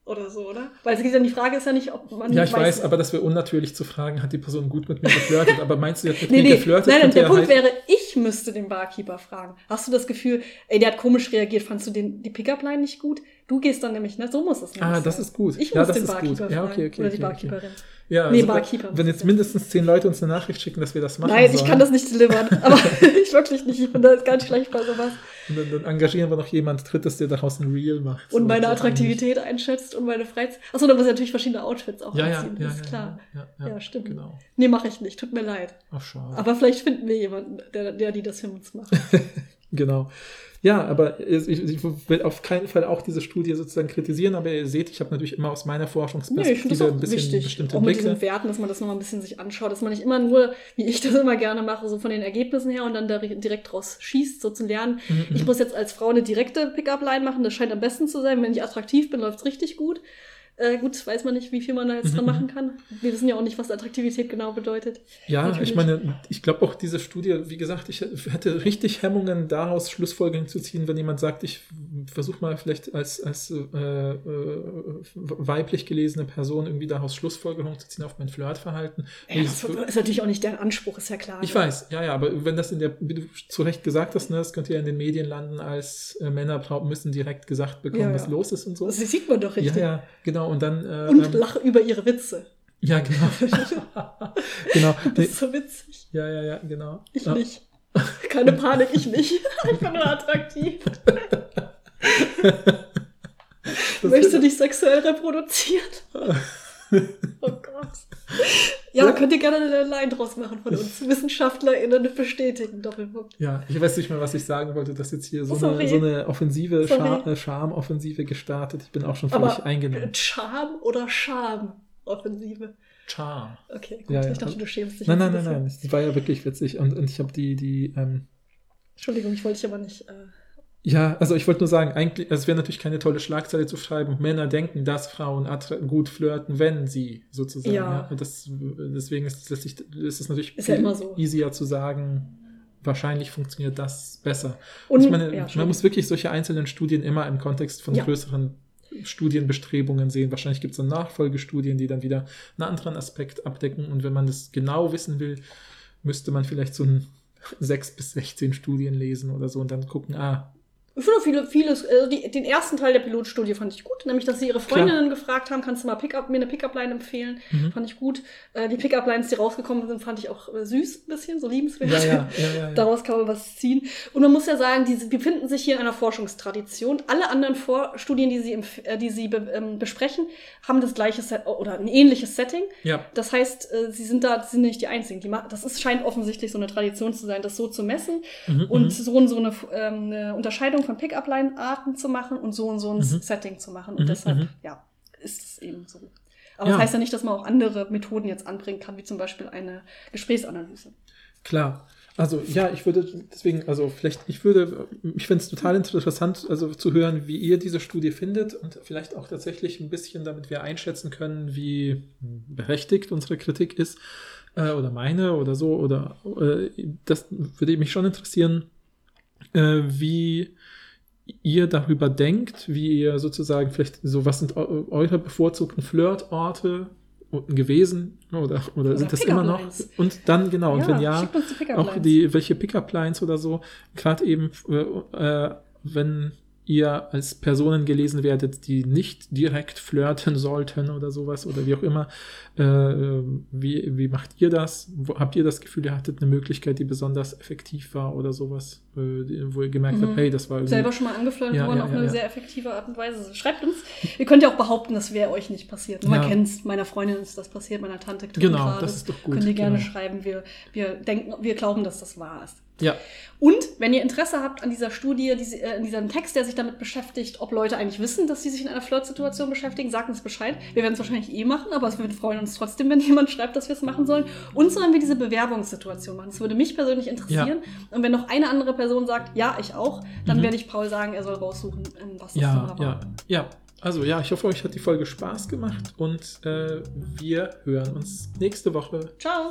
Oder so, oder? Weil es geht ja, die Frage ist ja nicht, ob man. Ja, ich weiß, aber das wäre unnatürlich zu fragen, hat die Person gut mit mir geflirtet? Aber meinst du, die hat mit Nee, mir nee, geflirtet? nein, nein, der Punkt heißen- wäre, ich müsste den Barkeeper fragen. Hast du das Gefühl, ey, der hat komisch reagiert, fandst du den, die Pickup-Line nicht gut? Du gehst dann nämlich, ne? So muss es nämlich Ah, das sein. ist gut. Ich muss das den. Barkeeper Ja, okay, okay, Oder die okay. Barkeeperin. Ja, Nee, also, Barkeeper Wenn jetzt mindestens zehn Leute uns eine Nachricht schicken, dass wir das machen Nein, sollen, ich kann das nicht delivern. Aber ich wirklich nicht. Ich bin da ganz schlecht bei sowas. Und dann, dann engagieren wir noch jemand Drittes, der daraus ein Reel macht. Und So, meine so Attraktivität einschätzt und meine Freizeit. Achso, da muss ich natürlich verschiedene Outfits auch Ja, anziehen. ja, das ist klar. Ja, stimmt. Genau. Nee, mache ich nicht. Tut mir leid. Ach, schade. Aber vielleicht finden wir jemanden, der, der die das für uns macht. Genau. Ja, aber ich, ich will auf keinen Fall auch diese Studie sozusagen kritisieren, aber ihr seht, ich habe natürlich immer aus meiner Nee, Forschungsperspektive das ein bisschen wichtig. bestimmte Auch mit Blicke. diesen Werten, dass man das nochmal ein bisschen sich anschaut, dass man nicht immer nur, wie ich das immer gerne mache, so von den Ergebnissen her und dann da direkt draus schießt, so zu lernen. Mhm, Ich muss jetzt als Frau eine direkte Pickup-Line machen, das scheint am besten zu sein. Wenn ich attraktiv bin, läuft's richtig gut. Äh, gut, weiß man nicht, wie viel man da jetzt dran mhm. machen kann. Wir wissen ja auch nicht, was Attraktivität genau bedeutet. Ja, Natürlich. ich meine, ich glaube auch diese Studie, wie gesagt, ich hätte richtig Hemmungen, daraus Schlussfolgerungen zu ziehen, wenn jemand sagt, ich versuch mal vielleicht als, als äh, äh, weiblich gelesene Person irgendwie daraus Schlussfolgerungen zu ziehen auf mein Flirtverhalten. Ja, das ist natürlich auch nicht deren Anspruch, ist ja klar. Ich weiß, ja, ja, aber wenn das in der, wie du zu Recht gesagt hast, ne, das könnte ja in den Medien landen, als äh, Männer müssen direkt gesagt bekommen, Ja, was ja. los ist und so. Das sieht man doch richtig. Ja, ja, genau. Und dann. Äh, Und ähm, lache über ihre Witze. ja, genau. genau. Das ist so witzig. ja, ja, ja, genau. Ich ja. nicht. Keine Panik, ich nicht. Ich bin nur attraktiv. Möchtest du dich sexuell reproduzieren? Oh Gott. Ja, könnt ihr gerne eine Line draus machen von uns. WissenschaftlerInnen bestätigen, Doppelpunkt. Ja, ich weiß nicht mehr, was ich sagen wollte, dass jetzt hier so, Sorry. eine, so eine offensive. Schar äh, Charmoffensive gestartet. Ich bin auch schon völlig Aber eingenommen. Charme oder Scham-Offensive? Charm. Okay, gut. Ja, ja. Ich dachte, du schämst dich. Nein, nein, ein nein, nein. Das war ja wirklich witzig. Und, und ich habe die, die, ähm, Entschuldigung, ich wollte dich aber nicht. Äh, ja, also ich wollte nur sagen, eigentlich, es wäre natürlich keine tolle Schlagzeile zu schreiben. Männer denken, dass Frauen gut flirten, wenn sie sozusagen. Ja. Und das, deswegen ist, das, ist es natürlich Ist ja immer so. easier zu sagen, wahrscheinlich funktioniert das besser. und, ich meine, ja, man muss wirklich solche einzelnen Studien immer im Kontext von Ja. größeren Studienbestrebungen sehen. Wahrscheinlich gibt es dann Nachfolgestudien, die dann wieder einen anderen Aspekt abdecken. Und wenn man das genau wissen will, müsste man vielleicht so ein 6 bis 16 Studien lesen oder so und dann gucken, ah, Ich finde viele, vieles, also die, den ersten Teil der Pilotstudie fand ich gut, nämlich, dass sie ihre Freundinnen gefragt haben, kannst du mal Pickup, mir eine Pickup-Line empfehlen? Mhm. Fand ich gut. Äh, die Pickup-Lines, die rausgekommen sind, fand ich auch äh, süß ein bisschen, so liebenswert. ja, ja, ja. Daraus kann man was ziehen. Und man muss ja sagen, diese befinden sich hier in einer Forschungstradition. Alle anderen Vor Studien, die sie, äh, die sie be ähm, besprechen, haben das gleiche Set oder ein ähnliches Setting. ja. Das heißt, äh, sie sind da, sie sind nicht die Einzigen. Die das ist, scheint offensichtlich so eine Tradition zu sein, das so zu messen Mhm, und mhm. so und so eine, ähm, eine Unterscheidung von Pickup-Line-Arten zu machen und so und so ein Mhm. Setting zu machen. Und Mhm, deshalb, mhm. ja, ist es eben so. Aber Ja. das heißt ja nicht, dass man auch andere Methoden jetzt anbringen kann, wie zum Beispiel eine Gesprächsanalyse. Klar. Also ja, ich würde deswegen, also vielleicht, ich würde, ich finde es total interessant, also zu hören, wie ihr diese Studie findet und vielleicht auch tatsächlich ein bisschen, damit wir einschätzen können, wie berechtigt unsere Kritik ist äh, oder meine oder so oder äh, das würde mich schon interessieren, äh, wie ihr darüber denkt, wie ihr sozusagen vielleicht so, was sind eu eure bevorzugten Flirtorte gewesen oder, oder, Oder sind das immer noch? Und dann genau, und wenn ja, die auch die, welche Pickup-Lines oder so, gerade eben, äh, äh, wenn ihr als Personen gelesen werdet, die nicht direkt flirten sollten oder sowas oder wie auch immer, äh, wie, wie macht ihr das? Wo, habt ihr das Gefühl, ihr hattet eine Möglichkeit, die besonders effektiv war oder sowas, äh, wo ihr gemerkt Mhm. habt, hey, das war irgendwie... selber schon mal angeflirtet Ja, worden ja, auf ja, eine ja. sehr effektive Art und Weise. Schreibt uns. Ihr könnt ja auch behaupten, das wäre euch nicht passiert. Man Ja. kennt's. Meiner Freundin ist das passiert, meiner Tante Genau, gerade. das ist doch gut, Könnt ihr gerne genau. schreiben. Wir, wir denken, wir glauben, dass das wahr ist. Ja, Und wenn ihr Interesse habt an dieser Studie, diese, äh, an diesem Text, der sich damit beschäftigt, ob Leute eigentlich wissen, dass sie sich in einer Flirtsituation beschäftigen, sagt uns Bescheid. Wir werden es wahrscheinlich eh machen, aber wir freuen uns trotzdem, wenn jemand schreibt, dass wir es machen sollen. Und sollen wir diese Bewerbungssituation machen. Das würde mich persönlich interessieren. Und wenn noch eine andere Person sagt, ja, ich auch, dann Mhm. werde ich Paul sagen, er soll raussuchen, was das ja, ja, ja. Also ja, ich hoffe, euch hat die Folge Spaß gemacht und äh, wir hören uns nächste Woche. Ciao!